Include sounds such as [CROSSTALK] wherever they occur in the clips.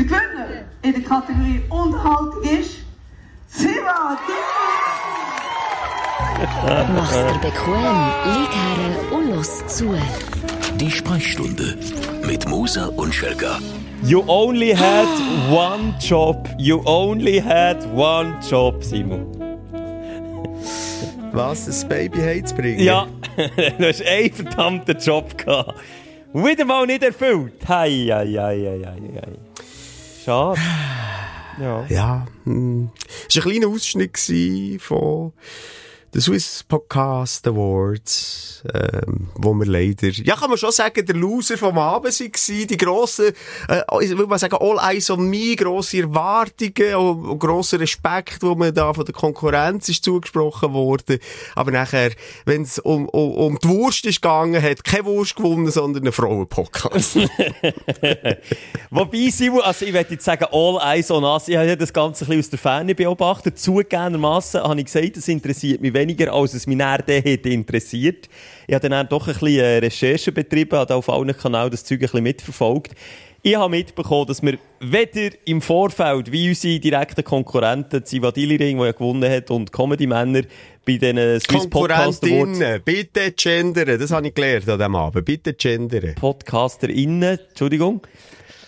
Der Gewinner in der Kategorie Unterhaltung ist Siva Mach's dir bequem, lieg her und los zu. Die Sprechstunde mit Musa und Schelga. You only had one job. You only had one job, Simon. Was, das Baby heimzubringen? Ja, [LAUGHS] du hast einen verdammten Job gehabt. Wieder mal nicht erfüllt. Hei, hei, hei, hei, hei. Schade. Ja. Ja, hm. Es war ein kleiner Ausschnitt von den Swiss Podcast Awards, ähm, wo wir leider, ja, kann man schon sagen, der Loser vom Abend waren, die grossen, äh, ich will mal sagen, all eyes on me, grosse Erwartungen und, und grosser Respekt, wo man da von der Konkurrenz ist zugesprochen worden. Aber nachher, wenn es um, um, um die Wurst ist gegangen, hat keine Wurst gewonnen, sondern ein Frauenpodcast. [LAUGHS] [LAUGHS] Wobei, Simon, also ich würde jetzt sagen, all eyes on us. Ich habe das Ganze ein bisschen aus der Ferne beobachtet. Zugegebenermassen habe ich gesagt, das interessiert mich weniger, als es mich näher hätte interessiert. Ich habe dann doch ein bisschen äh, Recherche betrieben, habe auf allen Kanälen das Zeug ein bisschen mitverfolgt. Ich habe mitbekommen, dass wir weder im Vorfeld, wie unsere direkten Konkurrenten, Zivadili Ring, der ja gewonnen hat, und Comedy Männer, bei den Swiss Podcast Awards. Bitte gendern, das habe ich gelernt an diesem Abend, bitte gendern. PodcasterInnen, Entschuldigung,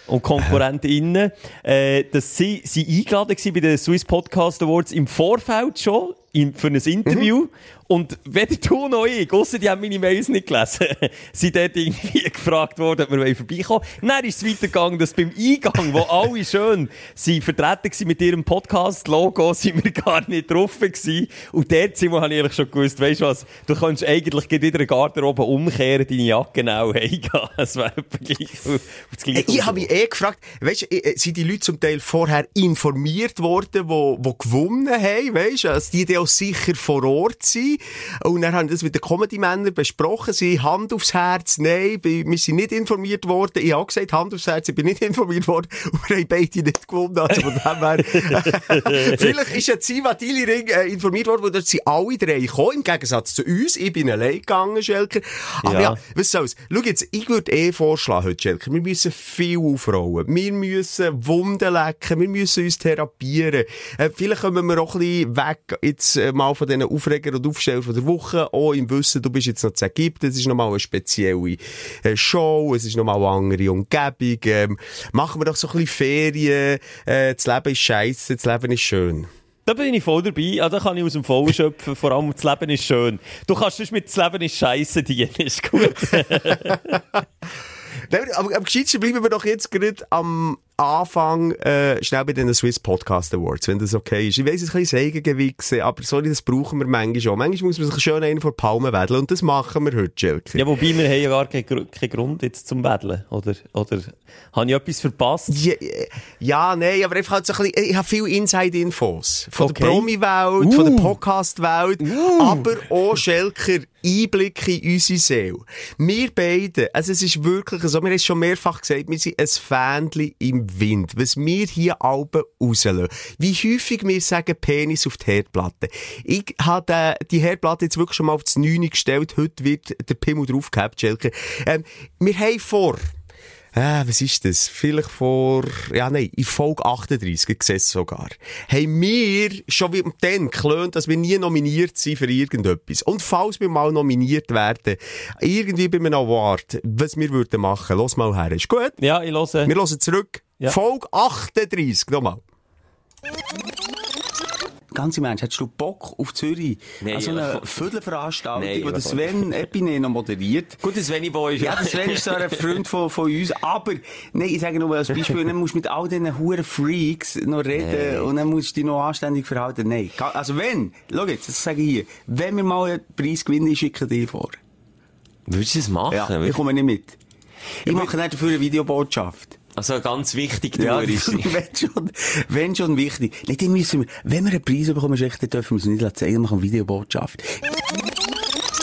und KonkurrentInnen, äh, dass sie, sie eingeladen waren bei den Swiss Podcast Awards im Vorfeld schon in, für ein Interview. Und weder du noch ich, ausser die haben meine Mails nicht gelesen, [LAUGHS] sind dort irgendwie [LAUGHS] gefragt worden, ob wir vorbeikommen wollen. Dann ist es weitergegangen, dass beim Eingang, wo alle schön sind vertreten waren mit ihrem Podcast-Logo, sind wir gar nicht drauf gewesen. Und dort sind wir, habe ich eigentlich schon gewusst, weißt du was, du kannst eigentlich wieder den Garderobe umkehren, deine Jacke genau heimgehen. Es wäre gleich auf das Gleiche. Ich habe mich eh gefragt, weißt, du, äh, sind die Leute zum Teil vorher informiert worden, wo, wo gewonnen haben, weißt, du, dass die dann auch sicher vor Ort sind. Und dann haben wir das mit den Comedy-Männern besprochen, sie Hand aufs Herz, nein, wir sind nicht informiert worden. Ich habe gesagt, Hand aufs Herz, ich bin nicht [LAUGHS] informiert worden. Und wir haben beide nicht gewonnen. Also von dem her. [LAUGHS] Vielleicht ist ja Ziva Dili-Ring äh, informiert worden, wo dort sind alle drei gekommen, im Gegensatz zu uns. Ich bin allein gegangen, Schelker. Aber Ja. ja, was soll's? Schau jetzt, ich würde eh vorschlagen heute, Schelker, wir müssen viel aufrollen. Wir müssen Wunden lecken, wir müssen uns therapieren. Äh, vielleicht kommen wir auch ein bisschen weg jetzt äh, mal von diesen Aufreger und Aufsteller von der Woche, auch im Wissen, du bist jetzt noch zu Ägypten, es ist nochmal eine spezielle äh, Show, es ist nochmal eine andere Umgebung. Ähm, machen wir doch so ein bisschen Ferien, äh, das Leben ist scheiße, das Leben ist schön. Da bin ich voll dabei. Ah, da kann ich aus dem Vollen [LAUGHS] schöpfen. Vor allem, das Leben ist schön. Du kannst sonst mit das Leben ist scheiße dienen. Ist gut. [LAUGHS] Nein, aber am gescheitsten bleiben wir doch jetzt gerade am Anfang äh, schnell bei den Swiss Podcast Awards, wenn das okay ist. Ich weiss, es ist ein bisschen Sägengewichse, aber sorry, das brauchen wir manchmal schon. Manchmal muss man sich schön einen vor die Palme wedeln und das machen wir heute, Schelke. ja, wobei wir haben ja gar keinen, keinen Grund jetzt zum Betteln. Oder, oder habe ich etwas verpasst? Ja, äh, ja, nein, aber einfach halt so ein bisschen, ich habe viel Inside-Infos. Von Okay. der Promi-Welt, von der Podcast-Welt, aber auch Schelker Einblicke in unsere Seele. Wir beide, also es ist wirklich so, wir haben es schon mehrfach gesagt, wir sind ein Fähnchen im Wind. Was wir hier Alben rauslassen. Wie häufig wir sagen Penis auf die Herdplatte. Ich habe die Herdplatte jetzt wirklich schon mal auf das 9 gestellt. Heute wird der Pimmel draufgehabt, Schelker. Ähm, wir haben vor, Ah, was ist das? Vielleicht vor, ja, nein, in Folge 38 gesessen sogar. Haben wir schon wie dann gelernt, dass wir nie nominiert sind für irgendetwas. Und falls wir mal nominiert werden, irgendwie bei einem Award, was wir würden machen, los mal her. Ist gut? Ja, ich höre. Wir hören zurück. Ja. Folge 38, nochmal. Ganz im Ernst, hättest du Bock auf Zürich? Nein, also aber- eine Viertelveranstaltung, wo der Sven Epine noch moderiert. Gut, das Svenny Boy ist Ja, der Sven ist so ein Freund von, von uns, aber, nein, ich sage nur als Beispiel, dann musst du mit all diesen huren Freaks noch reden und dann musst du dich noch anständig verhalten. Nein, also wenn, schau jetzt, das sage ich hier, wenn wir mal einen Preis gewinnen, ich schicke dich vor. Würdest du das machen? Ja, ich komme nicht mit. Ich mache nicht dafür eine Videobotschaft. Also ganz wichtig, du Ja, ist [LAUGHS] wenn schon, wenn schon wichtig. Nein, dann müssen wir, wenn wir einen Preis bekommen, dann dürfen wir es nicht zeigen, wir machen eine Videobotschaft.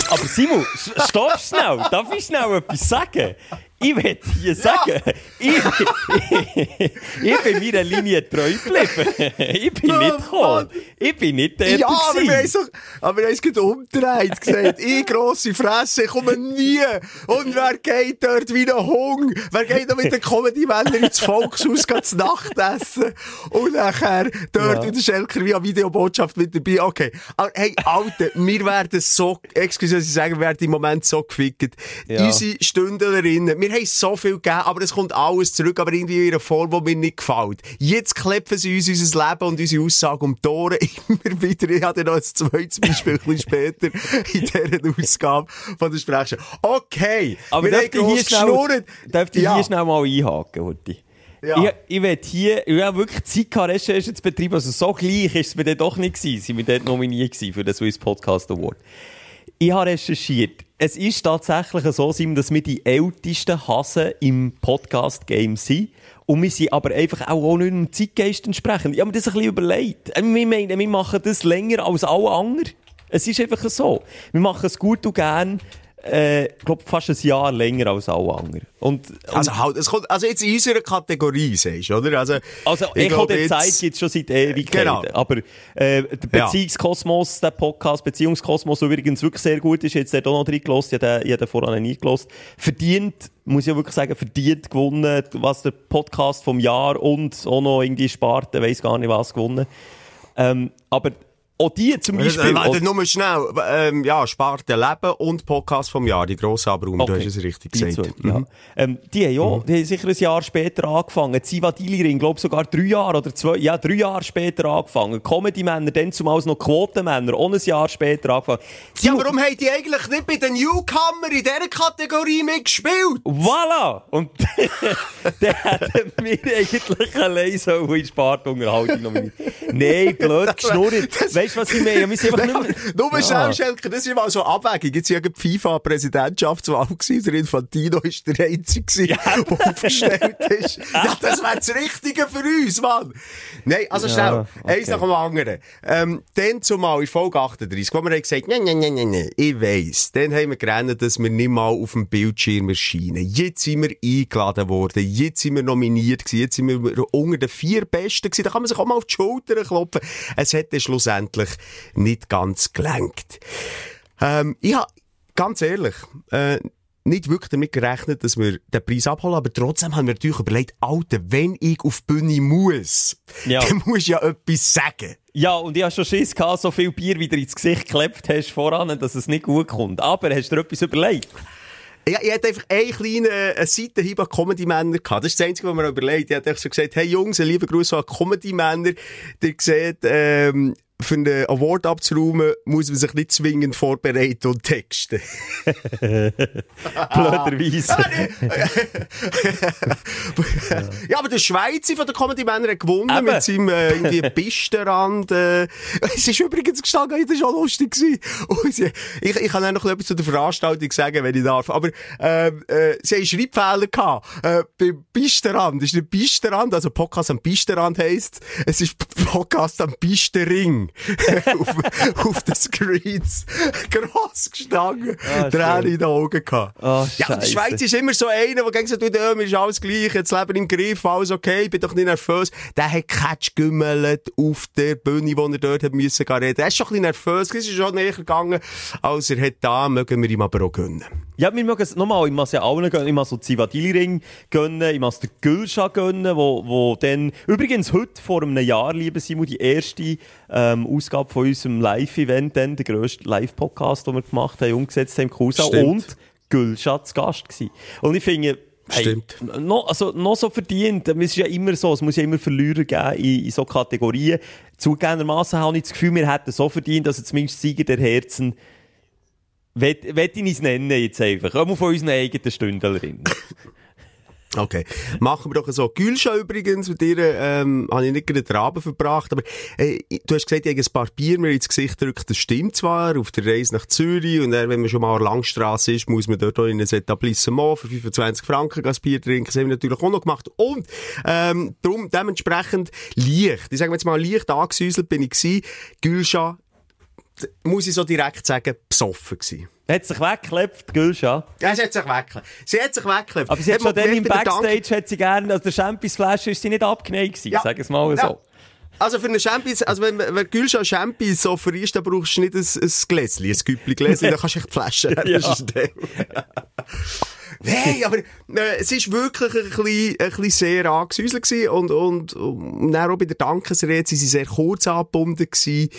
Aber Simon, stopp schnell. Darf ich schnell etwas sagen? Ich will hier sagen, ich, ich, ich bin meiner Linie treu geblieben. Ich bin nicht gekommen. Ich bin nicht der Ja, aber wir es aber wir haben es gerade umgedreht gesagt. [LAUGHS] Ich grosse Fresse, ich komme nie. Und wer geht dort wie ein Hung? Wer geht noch mit den Comedy-Männern ins Volkshaus geht zu Nacht essen? Und nachher dort in der Schelker wie eine Videobotschaft mit dabei. Okay. Aber hey, Alter, wir werden so, excuse, dass ich sage, wir werden im Moment so gefickt. Ja. Unsere Stündlerinnen, wir haben so viel gegeben, aber es kommt alles zurück, aber irgendwie in einer Form, die mir nicht gefällt. Jetzt klepfen sie uns unser Leben und unsere Aussage um die Ohren [LAUGHS] immer wieder. Ich hatte noch ein zweites Beispiel ein später in dieser Ausgabe von der Sprechstunde. Okay, Aber wir haben hier schnell, geschnurrt. dürfte ich Ja. hier schnell mal einhaken, Horti? Ja. Ich, ich will hier, ich habe wirklich Zeit gehabt, Recherche zu betreiben, also so gleich ist es mir dann doch nicht gewesen, sind wir dort nominiert gewesen für den Swiss Podcast Award. Ich habe recherchiert. Es ist tatsächlich so, Simon, dass wir die ältesten Hasen im Podcast-Game sind. Und wir sind aber einfach auch, nicht dem Zeitgeist entsprechend. Ich habe mir das ein bisschen überlegt. Äh, Wir meinen, wir machen das länger als alle anderen. Es ist einfach so. Wir machen es gut und gern, äh, ich glaube, fast ein Jahr länger als alle anderen. Und, und Also, halt, es kommt, also jetzt in unserer Kategorie, sagst du, oder? Also, Also, ich Echo der jetzt- Zeit gibt es schon seit Ewigkeiten. Genau. Aber äh, der Beziehungskosmos, der Podcast Beziehungskosmos, der übrigens wirklich sehr gut ist, jetzt der auch noch drin gelost, ich habe den- vorher nie gelost, verdient, muss ich wirklich sagen, verdient gewonnen, was der Podcast vom Jahr und auch noch irgendwie Sparte, weiss gar nicht was gewonnen. Ähm, aber auch die zum Beispiel... Äh, Warte, nur schnell. Ähm, ja, Sparte Leben und Podcast vom Jahr, die grosse Abrunde, du Okay. hast es richtig Die gesagt. zwei, ja. ähm, die haben ja, die haben sicher ein Jahr später angefangen. Ziva Diliring, glaube sogar drei Jahre oder zwei, ja, drei Jahre später angefangen. Comedy-Männer, dann zumal noch Quotenmänner, auch ein Jahr später angefangen. Ja, warum haben die eigentlich nicht bei den Newcomer in dieser Kategorie mitgespielt? Voilà! Und [LAUGHS] dann hätten wir eigentlich allein so in Spartunterhaltung nominiert. Nein, blöd geschnurrt. Weißt du, was ich meine? Wir sind einfach [LAUGHS] nicht mehr... Nur Ja. schnell, Schelke, das ist mal so Abwägung. Jetzt war ja die FIFA-Präsidentschaftswahl. Der Infantino ist der Einzige, gewesen, [LAUGHS] der aufgestellt ist. [LAUGHS] Ja, das wäre das Richtige für uns, Mann. Nein, also Ja, schnell. okay. Eins nach dem anderen. Ähm, dann zumal in Folge 38, wo wir haben gesagt, nein, nein, nein, nein, nein, ich weiss. Dann haben wir gerannt, dass wir nicht mal auf dem Bildschirm erscheinen. Jetzt sind wir eingeladen worden. Jetzt sind wir nominiert gewesen. Jetzt sind wir unter den vier Besten gewesen. Da kann man sich auch mal auf die Schulter klopfen. Es hat dann schlussendlich nicht ganz gelenkt. Ähm, ich hab, ganz ehrlich, äh, nicht wirklich damit gerechnet, dass wir den Preis abholen, aber trotzdem haben wir natürlich überlegt, Alter, wenn ich auf die Bühne muss, Ja. dann muss ich ja etwas sagen. Ja, und ich hatte schon Schiss, gehabt, so viel Bier wieder ins Gesicht geklebt hast voran, dass es nicht gut kommt. Aber hast du dir etwas überlegt? Ich, ich hatte einfach einen kleinen äh, Seitenhieb an Comedy-Männer gehabt. Das ist das Einzige, was mir überlegt. Ich einfach so gesagt, hey Jungs, ein lieber Gruß an Comedy-Männer. Ihr seht, ähm, für einen Award abzuräumen, muss man sich nicht zwingend vorbereiten und texten. [LAUGHS] Blöderweise. ja, aber der Schweizer von den Comedy-Männern hat gewonnen Eben. mit seinem äh, irgendwie Pistenrand. Äh. Es ist übrigens gestanden, das war schon lustig. gewesen. Sie, ich, ich kann auch noch etwas zu der Veranstaltung sagen, wenn ich darf. Aber ähm, äh, sie haben Schreibfehler gehabt. Äh, beim Pistenrand. Das ist nicht Pistenrand, also Podcast am Pistenrand heisst. Es ist Podcast am Pistenring. [LAUGHS] auf, auf den Screens. Gross gestanden. Ah, Tränen schön. in den Augen gehabt. Ah, ja, Scheisse. Schweiz ist immer so einer, der hat, du, mir ist alles gleich, jetzt leben im Griff, alles okay, ich bin doch nicht nervös. Der hat Catch gümmelt auf der Bühne, wo er dort hat müssen reden. Er ist schon ein bisschen nervös, es ist schon näher gegangen, als er hat da, mögen wir ihm aber auch gönnen. Ja, wir mögen es nochmal, ich muss ja allen gönnen, ich muss so Zivadili-Ring gönnen, ich muss den Gülscha gönnen, wo, wo dann, übrigens heute vor einem Jahr, liebe Simon, die erste ähm, Ausgabe von unserem Live-Event, dann, der grösste Live-Podcast, den wir gemacht haben, umgesetzt haben, Kusa, und Gülscha zu Gast gewesen. Und ich finde, Hey, Stimmt. noch, also, noch so verdient. Es ist ja immer so, es muss ja immer Verlierer geben in, in so Kategorien. Zugegebenermassen habe ich das Gefühl, wir hätten so verdient, dass zumindest Sieger der Herzen Wett ich es nennen jetzt einfach. Auch von unseren eigenen Stündlerinnen. [LAUGHS] Okay. Machen wir doch so. Gülscha übrigens, mit ihr, ähm, habe ich nicht gerade den Abend verbracht, aber, äh, du hast gesagt, ich habe ein paar Bier mir ins Gesicht gedrückt. Das stimmt zwar, auf der Reise nach Zürich, und dann, wenn man schon mal an Langstrasse ist, muss man dort in ein Etablissement für 25 Franken ein Bier trinken. Das haben wir natürlich auch noch gemacht. Und, ähm, darum, dementsprechend leicht. Ich sage jetzt mal, leicht angesäuselt bin ich gewesen. Gülscha, muss ich so direkt sagen, besoffen gewesen. Hat sich weggeklebt, Gülscha. Ja, sie hat sich weggeklebt. Sie hat sich weggeklebt. Aber sie hat schon dann im der Dank- Backstage hat sie gerne, also der Champions-Flasche ist sie nicht abgeneigt gewesen, Ja. sag es mal Ja. so. Also für eine Champions, also wenn, wenn Gülscha Champions so vereist, dann brauchst du nicht ein, ein Gläschen, ein Güppli Gläschen, [LAUGHS] dann kannst du echt die Flasche Ja. [LAUGHS] Der. Nein, [LAUGHS] aber äh, es ist wirklich ein bisschen, ein bisschen sehr angesäuselt gewesen und, und, und dann auch bei der Dankesrede sie sehr kurz angebunden gewesen.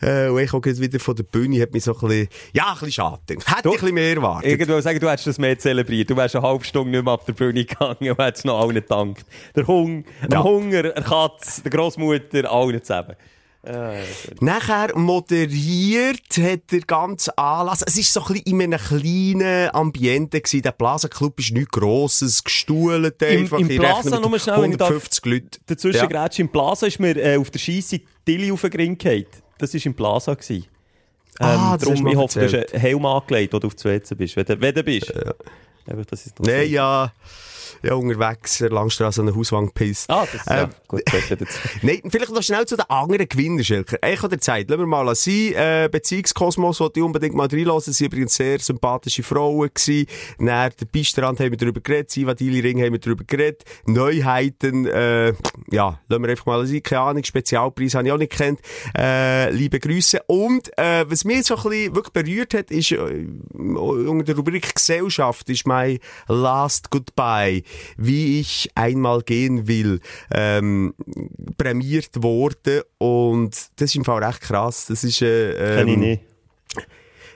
Äh, und ich auch wieder von der Bühne hat mich so ein bisschen, ja, ein bisschen schade gedacht. Hätte ich ein bisschen mehr erwartet. Irgendwo sagen, du hättest das mehr zelebriert. Du wärst eine halbe Stunde nicht mehr ab der Bühne gegangen und hättest noch allen gedankt. Der Hung, der Ja. Hunger, der Katz, der Großmutter, allen zusammen. Nachher moderiert hat der ganze Anlass. Es ist so ein bisschen in einem kleinen Ambiente gewesen. Der Plaza Club ist nichts Grosses, gestuhlt Im- einfach. im Ich Plaza, nur schnell, wenn ich darf- 150 Leute. Dazwischen Ja. ja. im Plaza ist mir äh, auf der Scheisse Tilly auf den Gring gefallen. Das war im Plaza. Gewesen. Ähm, Ah, das hast du darum, ich hoffe, du hast einen Helm angelegt, wo du auf das WC bist. Wenn du, wenn du bist. Einfach, dass ich's noch Nein, sehe. ja, ja, unterwegs, an der Langstrasse an der Hauswand gepisst. Ah, das ja, Ähm, gut. ja dazu. [LAUGHS] Nein, vielleicht noch schnell zu den anderen Gewinnern, Schilker. Ich der Zeit, lassen wir mal sein. Äh, Beziehungskosmos wollte ich unbedingt mal reinlassen. Sie waren übrigens sehr sympathische Frauen gewesen. Nach der Beistrand haben wir darüber geredet. Siva Dili Ring haben wir darüber geredet. Neuheiten, äh, ja, lassen wir einfach mal sein. Keine Ahnung, Spezialpreis habe ich auch nicht gekannt. Äh, liebe Grüße. Und, äh, was mich so ein bisschen wirklich berührt hat, ist, äh, unter der Rubrik Gesellschaft ist mein Last Goodbye, wie ich einmal gehen will, ähm, prämiert worden. Und das ist im Fall recht krass. Das ist, äh, Kenn ich ähm, nicht.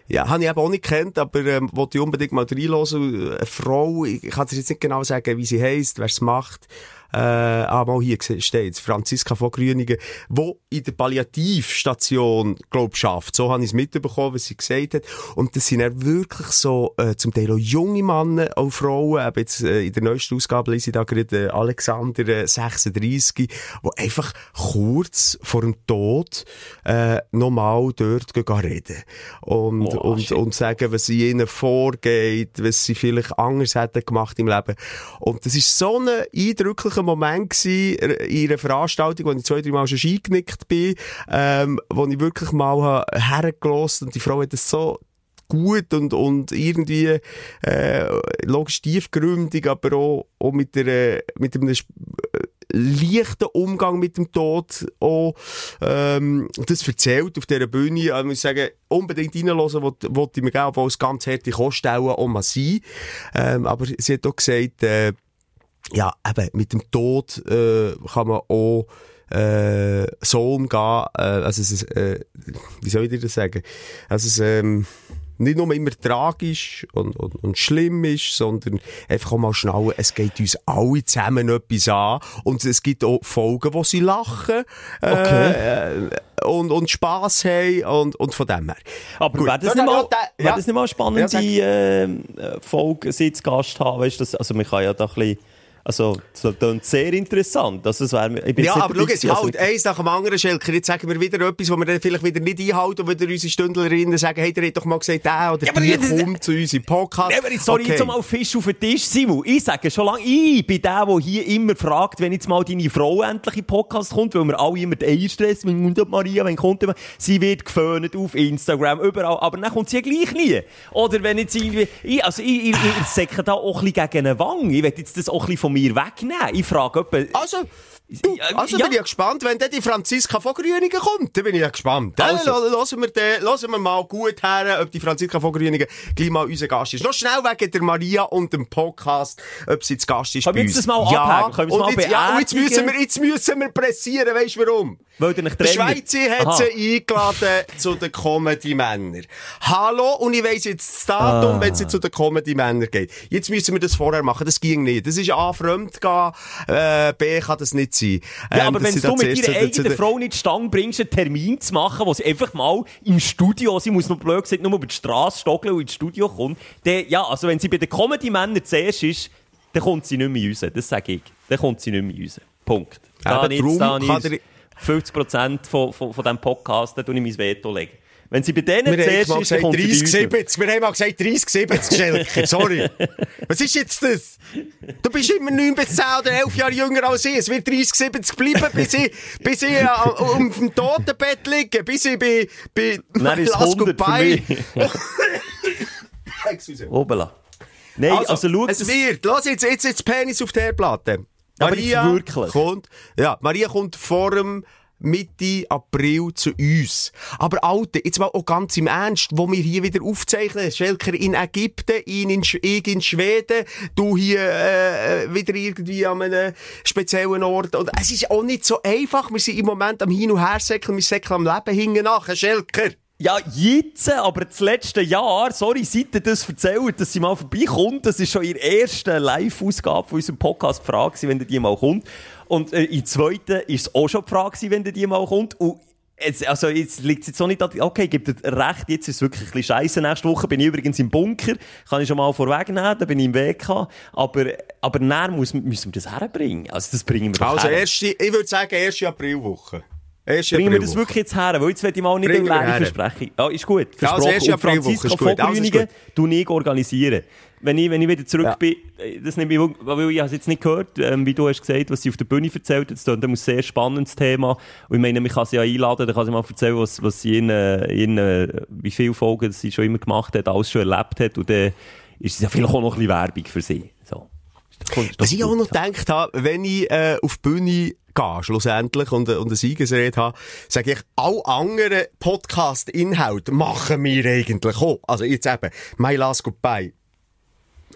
ja, habe ich eben auch nicht gekannt, aber ähm, wollte ich unbedingt mal reinhören. Eine Frau, ich kann dir jetzt nicht genau sagen, wie sie heisst, wer es macht. Äh, ah, mal hier steht Franziska von Grüningen, wo in der Palliativstation, glaub schafft. So habe ich es mitbekommen, was sie gesagt hat. Und das sind dann wirklich so, äh, zum Teil auch junge Männer, auch Frauen. Eben jetzt, äh, in der neuesten Ausgabe lese ich da gerade äh, Alexander, äh, 36, wo einfach kurz vor dem Tod, äh, nochmal dort gehen reden. Und, Boah, und, shit. und sagen, was in ihnen vorgeht, was sie vielleicht anders hätten gemacht im Leben. Und das ist so ein eindrücklicher Moment gewesen, äh, in einer Veranstaltung, wo ich zwei, drei Mal schon eingenickt bin, ähm, wo ich wirklich mal hergelassen und die Frau hat das so gut und, und irgendwie, äh, logisch tiefgründig, aber auch, auch mit der, mit einem äh, leichten Umgang mit dem Tod auch, ähm, das erzählt auf dieser Bühne. Also, ich muss sagen, unbedingt reinhören, wollte ich mir gerne, obwohl es ganz harte Koststellen auch mal sein. Ähm, aber sie hat auch gesagt, äh, ja, eben, mit dem Tod äh, kann man auch äh, so umgehen, äh, also es ist, äh, wie soll ich dir das sagen? Also es, ähm, nicht nur immer tragisch und, und, und schlimm ist, sondern einfach auch mal schnallen, es geht uns alle zusammen etwas an und es gibt auch Folgen, wo sie lachen äh, äh, und, und Spass haben und, und von dem her. Aber Gut. wäre das, nicht mal, ja, wär das nicht mal eine spannende Ja, äh, Folge, sie zu Gast haben? Weißt, das, also man kann ja da ein bisschen, also das klingt sehr interessant. Also, das wär, ich bin Ja, aber schau gewesen, also- halt, eins nach dem anderen, Schelker. Jetzt sagen wir wieder etwas, wo wir dann vielleicht wieder nicht einhalten und wieder unsere Stündlerinnen sagen, hey, der hat doch mal gesagt, der oder aber die das- kommt zu uns im Podcast. Nee, aber jetzt, sorry, Okay. jetzt mal Fisch auf den Tisch, Simon. Ich sage schon lange, ich bin der, der hier immer fragt, wenn jetzt mal deine Frau endlich in Podcast kommt, weil wir alle immer den Eierstress, wenn kommt Maria, wenn kommt immer, sie wird geföhnt auf Instagram, überall, aber dann kommt sie ja gleich nie. Oder wenn jetzt irgendwie, ich, also ich, ich, ich säcke da auch ein bisschen gegen eine Wange, ich will jetzt das auch ein bisschen von mir wegnehmen. Ich frage etwa, Also, du, also ja. bin ich gespannt, wenn dann die Franziska von Grüningen kommt, dann bin ich ja gespannt. Dann Also. lassen wir, den, lassen wir mal gut her, ob die Franziska von Grüningen gleich mal unser Gast ist. Noch schnell wegen der Maria und dem Podcast, ob sie zu Gast ist Können wir das mal ja, abhaken? Können wir es mal jetzt, ja, und jetzt müssen wir, jetzt müssen wir pressieren, weißt du warum? Die der Schweizer hat sie eingeladen [LAUGHS] zu den Comedy-Männern. Hallo, und ich weiss jetzt das Datum, ah. wenn sie zu den Comedy-Männern geht. Jetzt müssen wir das vorher machen, das ging nicht. Das ist A, fremd gehen, äh, B, kann das nicht sein. Ja, ähm, aber wenn du mit ihrer eigenen Frau nicht Stange bringst, einen Termin zu machen, wo sie einfach mal im Studio, sie muss noch blöd gesagt, nur über die Straße stockeln und ins Studio kommt, dann, ja, also wenn sie bei den Comedy-Männern zuerst ist, dann kommt sie nicht mehr raus, das sage ich. Dann kommt sie nicht mehr raus. Punkt. Da Eben, nicht, da nicht. 50% von, von, von diesem Podcast, dann tue ich mein Veto legen. Wenn sie bei denen wir zuerst haben gesagt, 30, 70. Wir haben mal gesagt 30, 70, Schelke. Sorry. Was ist jetzt das? Du bist immer 9 bis 10 oder 11 Jahre jünger als ich. Es wird 30, 70 bleiben, bis ich, bis ich äh, um dem Totenbett liege. Bis ich bei, bei Nein, Last Goodbye. Obala. Nein, also, also schau. Es wird. Lass jetzt, jetzt, jetzt Penis auf der Platte. Maria kommt, ja, Maria kommt vor dem Mitte April zu uns. Aber Alter, jetzt mal auch ganz im Ernst, wo wir hier wieder aufzeichnen. Schelker in Ägypten, ihn in, Sch- ich in Schweden, du hier äh, wieder irgendwie an einem speziellen Ort. Und es ist auch nicht so einfach. Wir sind im Moment am Hin- und Hersäckeln, wir säckeln am Leben hinten nach, Schelker. Ja, jetzt, aber das letzte Jahr, sorry, seit ihr das erzählt, dass sie mal vorbeikommt, das ist schon ihre erste Live-Ausgabe von unserem Podcast die Frage wenn ihr die mal kommt. Und äh, in der zweiten ist es auch schon die Frage wenn ihr die mal kommt. Und jetzt, also jetzt liegt es jetzt auch nicht an, okay, gibt ihr recht, jetzt ist es wirklich ein bisschen scheisse. Nächste Woche bin ich übrigens im Bunker, kann ich schon mal vorwegnehmen, da bin ich im WK. Aber, aber dann muss, müssen wir das herbringen. Also das bringen wir Also, her. erste, ich würde sagen, erste Aprilwoche. Bringen wir das wirklich jetzt her? Weil jetzt werde ich mal nicht eine leere. Versprechung. Ja, ist gut. Ja, also Versprochen. erste Und Aprilwoche Franziska ist gut. von Also gut. tu ich organisieren. Wenn ich, wenn ich wieder zurück Ja. bin, äh, das nehme ich, wirklich- weil ich es jetzt nicht gehört, ähm, wie du hast gesagt, was sie auf der Bühne erzählt hat. Das ist ein sehr spannendes Thema. Und ich meine, man kann sie ja einladen, dann kann sie mal erzählen, was, was sie in, äh, in äh, wie viele Folgen sie schon immer gemacht hat, alles schon erlebt hat. Und dann ist es ja vielleicht auch noch ein bisschen Werbung für sie. So. Was ich auch noch gedacht habe, wenn ich äh, auf die Bühne gehe, schlussendlich, und, äh, und eine Siegesrede habe, sage ich, alle anderen Podcast-Inhalte machen wir eigentlich auch. Also jetzt eben, My Last Goodbye.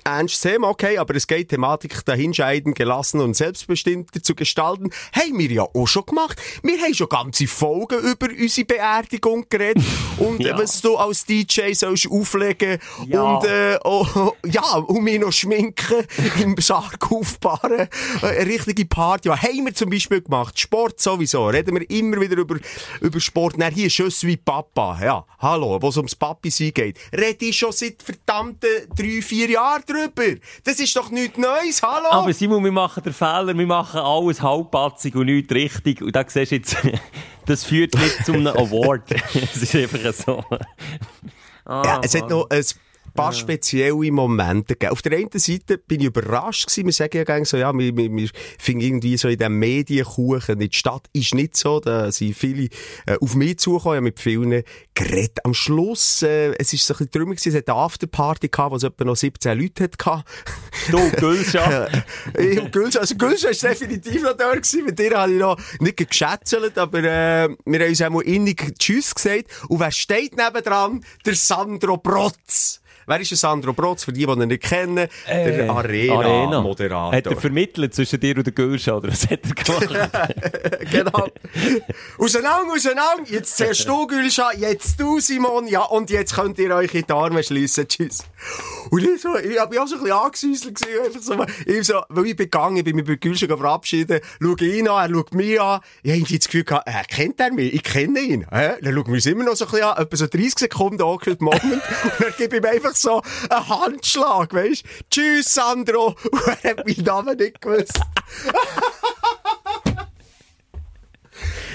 Ernstes Thema, okay, aber es geht Thematik dahinscheiden, gelassen und selbstbestimmter zu gestalten. Haben wir ja auch schon gemacht. Wir haben schon ganze Folgen über unsere Beerdigung geredet [LAUGHS] und Ja. was du als DJ sollst auflegen Ja. und äh, oh, ja, und mich noch schminken, [LAUGHS] im Sarg aufbauen, äh, eine richtige Party. Ja, haben wir zum Beispiel gemacht. Sport sowieso. Reden wir immer wieder über, über Sport. Na, hier, Schuss wie Papa. Ja, hallo, wo es ums Papi sein geht. Rede ich schon seit verdammten drei, vier Jahren drüber. Das ist doch nichts Neues, hallo? Aber Simon, wir machen den Fehler, wir machen alles halbpatzig und nichts richtig. Und da siehst du jetzt, [LAUGHS] das führt nicht zu einem Award. [LAUGHS] Es ist einfach so. Ah, Ja, es hat noch ein paar spezielle Momente gegeben. Auf der einen Seite bin ich überrascht gewesen. Wir sagen ja gerne so, ja, wir, wir, wir finden irgendwie so in dem Medienkuchen, die Stadt ist nicht so, da sind viele äh, auf mich zugekommen, habe mit vielen geredet. Am Schluss, äh, es ist so ein bisschen drüber gewesen, es hat eine Afterparty gehabt, wo es etwa noch 17 Leute hat gehabt. Du, Gülscha. ich [LAUGHS] und Gülscha, also Gülscha ist definitiv noch da gewesen. Mit dir habe ich noch nicht geschätzelt, aber äh, wir haben uns einmal innig Tschüss gesagt. Und wer steht nebendran? Der Sandro Brotz. Wer ist der Sandro Brotz? Für die, die ihn nicht kennen, der Arena-Moderator. Hat er vermittelt zwischen dir und der Gülscha, oder was hat er gemacht? [LAUGHS] genau. auseinander, auseinander. Jetzt zuerst du, Gülscha, jetzt du, Simon. Ja, und jetzt könnt ihr euch in die Arme schliessen. Tschüss. Und ich so, ich hab mich auch so ein bisschen angesäuselt. Einfach so, ich so, weil ich bin gegangen, ich bin mich bei Gülscha verabschieden, schau ihn an, er schaut mich an. Ich hab irgendwie das Gefühl gehabt, äh, kennt er mich? Ich kenne ihn. Hä? Dann schauen wir uns immer noch so ein bisschen an, etwa so 30 Sekunden awkward Moment. [LAUGHS] und dann gebe ich ihm einfach so einen Handschlag, weisst? Tschüss, Sandro. [LAUGHS] Und er hat meinen Namen nicht gewusst. [LAUGHS]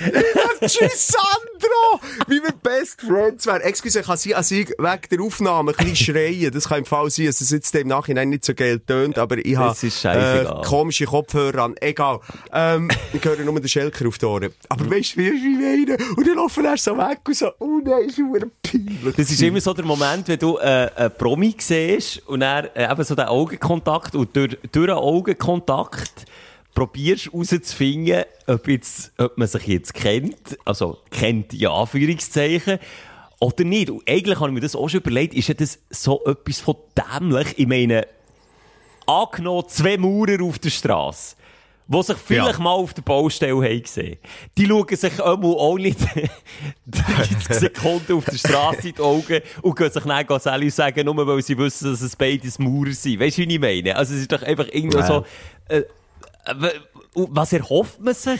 [LAUGHS] Tschüss, Sandro! Wie wir Best Friends wären. Excuse, kann sie an sich wegen der Aufnahme ein bisschen schreien. Das kann im Fall sein, dass es jetzt im Nachhinein nicht so geil tönt, aber ich habe äh, komische Kopfhörer an. Egal. Ähm, ich höre nur den Schelker auf die Ohren. Aber weißt du, wie ich meine? Und dann laufen er so weg und so, oh nein, ist verdammt peinlich. Das ist immer so der Moment, wenn du äh, einen Promi siehst und dann äh, eben so den Augenkontakt und durch, durch den Augenkontakt probierst herauszufinden, ob, jetzt, ob man sich jetzt kennt, also kennt in Anführungszeichen, oder nicht. Und eigentlich habe ich mir das auch schon überlegt, ist ja das so etwas von dämlich? Ich meine, angenommen zwei Maurer auf der Straße, die sich vielleicht Ja. mal auf der Baustelle haben gesehen. Die schauen sich einmal auch nicht 30 [LAUGHS] Sekunden auf der Straße in die Augen und gehen sich dann Gazelli sagen, nur weil sie wissen, dass es beides Maurer sind. Weißt du, wie ich meine? Also es ist doch einfach irgendwie Ja. so, äh, was erhofft man sich?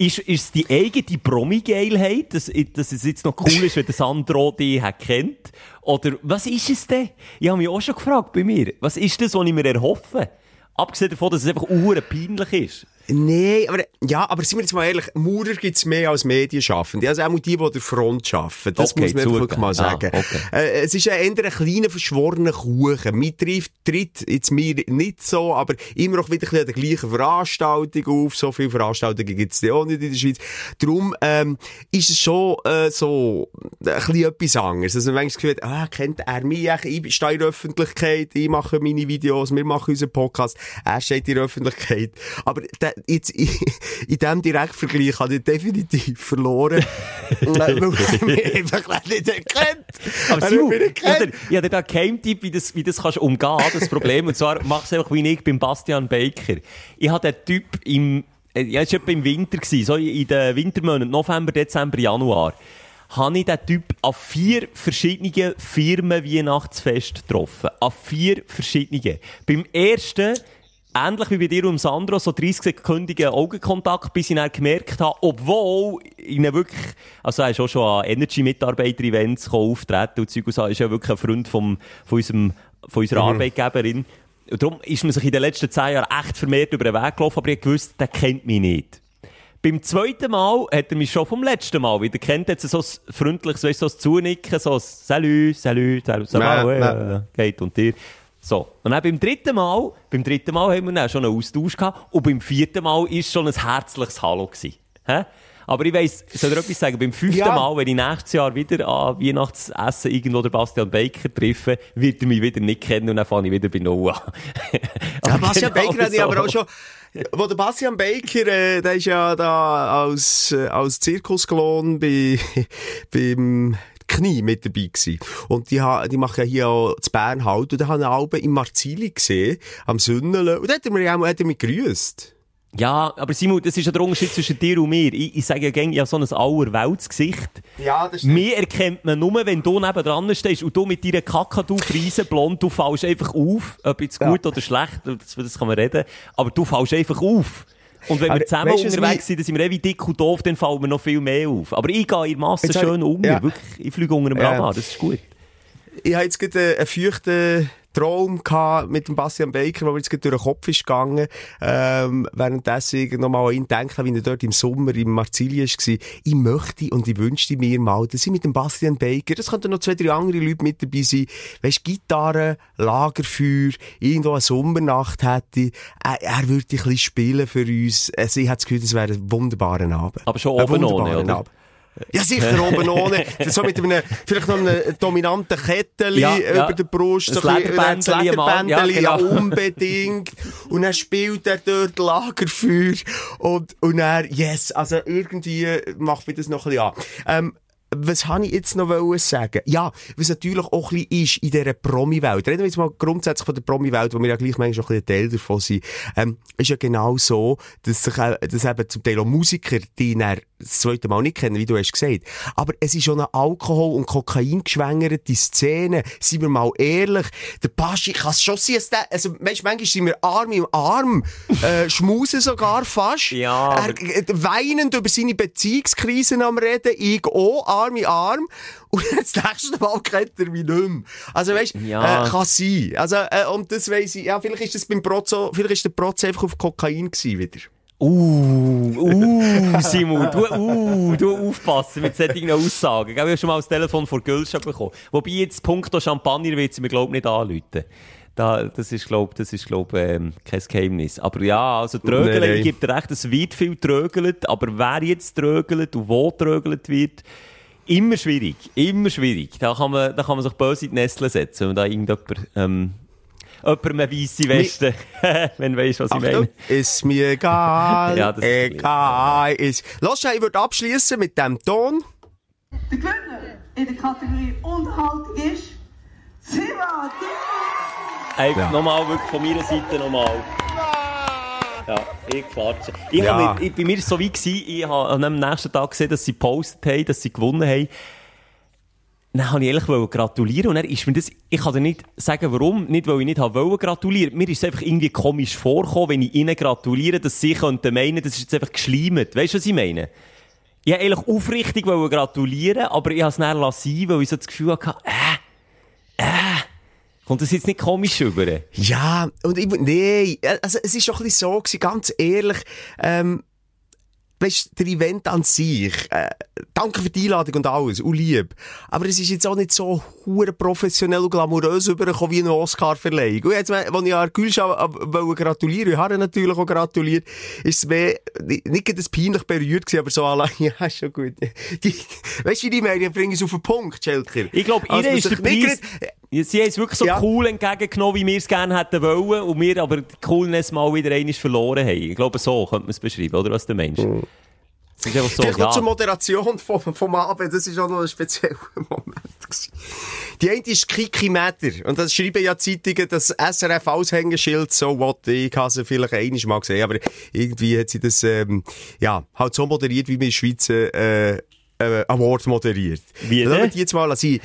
Ist, ist es die eigene Promi-Geilheit, dass, dass es jetzt noch cool ist, wenn der Sandro hat kennt? Oder was ist es denn? Ich habe mich auch schon gefragt bei mir. Was ist das, was ich mir erhoffe? Abgesehen davon, dass es einfach uhren ist. Nee, aber ja, aber sind wir jetzt mal ehrlich, Maurer gibt's mehr als Medienschaffende. Also auch die, die der Front arbeiten. Das Okay, muss man wirklich mal Ah, sagen. okay. Äh, es ist ein eher ein kleiner, verschworener Kuchen. Mir trifft, tritt jetzt mir nicht so, aber immer auch wieder ein an der gleichen Veranstaltung auf. So viele Veranstaltungen gibt's ja auch nicht in der Schweiz. Darum, ähm, ist es schon, äh, so, ein bisschen etwas anderes. Also, wenn ich das Gefühl habe, ah, kennt er mich? Ich stehe in der Öffentlichkeit, ich mache meine Videos, wir machen unseren Podcast, er steht in der Öffentlichkeit. Aber da, jetzt, in, in diesem Direktvergleich habe ich definitiv verloren. [LAUGHS] Weil er mich einfach nicht erkennt. Aber Er Simon, nicht ich habe erkannt. dir- ich habe da Geheimtipp, wie das, wie das kannst umgehen, das Problem. Und zwar machst du es einfach wie ich beim Bastian Baker. Ich hatte den Typ im, äh, ja, es war im Winter, gewesen, so in den Wintermonaten, November, Dezember, Januar, habe ich den Typ an vier verschiedenen Firmen Weihnachtsfest getroffen. An vier verschiedenen. Beim ersten, ähnlich wie bei dir und Sandro, so 30-sekündigen Augenkontakt, bis ich dann gemerkt habe, obwohl ich wirklich, also er ist auch schon an Energy-Mitarbeiter-Events auftreten und Zeug und so, ist ja wirklich ein Freund vom, von, unserem, von unserer Arbeitgeberin. Und darum ist man sich in den letzten zehn Jahren echt vermehrt über den Weg gelaufen, aber ich gewusst, der kennt mich nicht. Beim zweiten Mal hat er mich schon vom letzten Mal wieder kennt, jetzt so ein freundliches, weißt so ein Zunicken, so ein Salut, Salut, Salut, ça va, Nein, ouais, nein. äh, geht und dir. So. Und dann beim dritten Mal, beim dritten Mal haben wir dann schon einen Austausch gehabt und beim vierten Mal ist schon ein herzliches Hallo gewesen. Hä? Aber ich weiss, soll dir etwas sagen? Beim fünften Ja. Mal, wenn ich nächstes Jahr wieder an Weihnachtsessen irgendwo der Bastian Baker treffe, wird er mich wieder nicht kennen und dann fange ich wieder bei Null [LAUGHS] an. Ja, Bastian genau [LAUGHS] Baker hat ich so. aber auch schon, wo der Bastian Baker, äh, der ist ja da als, äh, als Zirkusklon bei, [LAUGHS] beim Knie mit dabei gewesen. Und die, ha, die machen ja hier auch zu Bern halt. Und da habe ich Alben im Marzili gesehen, am Sünnelen. Und da hat er mir auch hat er mich gegrüßt. Ja, aber Simon, das ist ja der Unterschied zwischen dir und mir. Ich, ich sage ja gerne, ich habe so ein Allerweltsgesicht. Ja, das Mir erkennt man nur, wenn du neben dran stehst und du mit deiner Kakadu Friese blond, du fällst einfach auf. Ob jetzt gut oder schlecht, das, das kann man reden. Aber du fällst einfach auf. Und wenn Aber wir zusammen was unterwegs sind, dann sind wir eh wie dick und doof, dann fallen wir noch viel mehr auf. Aber ich gehe in der Masse schön ich- unter. ja. Wirklich, ich fliege unter dem Ja. Radar, das ist gut. Ich habe jetzt gerade einen feuchten Traum gehabt mit dem Bastian Baker, der mir jetzt gerade durch den Kopf ist gegangen, ähm, währenddessen ich noch mal an ihn denke, wie er dort im Sommer im Marzili war. Ich möchte und ich wünschte mir mal, dass ich mit dem Bastian Baker, das könnten noch zwei, drei andere Leute mit dabei sein, weisst, Gitarre, Lagerfeuer, irgendwo eine Sommernacht hätte, er, er würde ein bisschen spielen für uns. Also ich habe das Gefühl, das wäre ein wunderbarer Abend. Aber schon oben ohne, oder? Abend. Ja, sicher [LAUGHS] oben ohne. So mit einem, vielleicht noch einem dominanten Ketteli Ja, ja. über der Brust. So ein Lederbändeli ja, Lederbändeli, ja, genau. [LAUGHS] unbedingt. Und dann spielt er dort Lagerfeuer. Und, und er, yes, also irgendwie macht mich das noch ein bisschen an. Ähm, was habe ich jetzt noch sagen? Ja, was natürlich auch ein bisschen ist in dieser Promi-Welt. Reden wir jetzt mal grundsätzlich von der Promi-Welt, wo wir ja gleich manchmal noch ein bisschen Teil davon sind. Ähm, ist ja genau so, dass sich, äh, dass eben zum Teil auch Musiker, die dann das zweite Mal nicht kennen, wie du hast gesagt. Aber es ist schon eine Alkohol- und Kokain geschwängerte Szene. Seien wir mal ehrlich. Der Paschi kann es schon sein, dass der, also, weißt, manchmal sind wir Arm im Arm, äh, [LAUGHS] schmusen sogar fast. Ja, Er, äh, weinend über seine Beziehungskrisen am Reden, ich auch, Arm in Arm. Und jetzt [LAUGHS] das nächste Mal kennt er mich nicht mehr. Also weißt, Ja. äh, kann sein. Also, äh, und das weiss ich, ja, vielleicht ist das beim Protz so, vielleicht ist der Protz einfach auf Kokain gewesen wieder. Uh, uh, [LAUGHS] Simon, du, uh, du aufpassen mit solchen Aussagen. Ich habe schon mal das Telefon vor Gülscha bekommen. Wobei jetzt Punkto Champagner wird sie mir, glaube ich, nicht anrufen. Da, das ist, glaube das ist, glaub, ähm, kein Geheimnis. Aber ja, also Trögeln, Nein, nein. ich gebe dir recht, es wird viel trögelt, aber wer jetzt trögelt und wo trögelt wird, immer schwierig, immer schwierig. Da kann man, da kann man sich böse in die Nestle setzen und da irgendjemand, ähm, jemand eine weisse Weste, [LAUGHS] wenn du weißt, was ich Achtung, meine. ist mir egal, [LAUGHS] Ja, das ist egal, ist... Lass ich würde abschließen mit dem Ton. Der Gewinner in der Kategorie Unterhaltung ist Siva Hey, nochmal, wirklich von meiner Seite nochmal. Ja, ich klatsche. Ich Ja. hab mir, ich, bei mir war es so wie, gewesen, ich habe am nächsten Tag gesehen, dass sie gepostet haben, dass sie gewonnen haben. Dann wollte ich ehrlich gratulieren und dann ist mir das, ich kann dir nicht sagen, warum, nicht weil ich nicht wollen gratulieren. Mir ist es einfach irgendwie komisch vorgekommen, wenn ich ihnen gratuliere, dass sie könnten meinen, das ist jetzt einfach geschleimt. Weißt du, was ich meine? Ich wollte eigentlich aufrichtig gratulieren, aber ich habe es dann lassen, weil ich so das Gefühl hatte, äh, äh, kommt das jetzt nicht komisch über? Ja, und ich, nee, also es ist doch ein bisschen so ganz ehrlich, ähm, weißt, der Event an sich, äh, danke für die Einladung und alles, und lieb. Aber es ist jetzt auch nicht so hure professionell und glamourös übergekommen wie eine Oscar-Verleihung. Und jetzt, als ich an Gülschau wollte gratulieren, ich habe natürlich auch gratuliert, ist es mehr, nicht gerade peinlich berührt gewesen, aber so allein, [LAUGHS] ja, schon gut. Die, weißt du, die meine, ich bringe es auf den Punkt, Schelker. Ich glaube, ihr Also, ist der Preis... Ja, Sie haben es wirklich so Ja. cool entgegengenommen, wie wir es gerne hätten wollen, und wir aber die Coolness mal wieder einmal verloren haben. Ich glaube, so könnte man es beschreiben, oder was der Mensch? Es ist einfach so, Vielleicht noch zur ja. Moderation vom, vom Abend, das ist auch noch ein spezieller [LAUGHS] Moment. Gewesen. Die eine ist Kiki Matter. Und das schreiben ja Zeitungen, das SRF-Aushängeschild, so what, ich habe sie vielleicht einmal mal gesehen, aber irgendwie hat sie das, ähm, ja, halt so moderiert, wie man in der Schweiz, äh, äh, Award moderiert. Wie Lassen denn? die jetzt mal sein.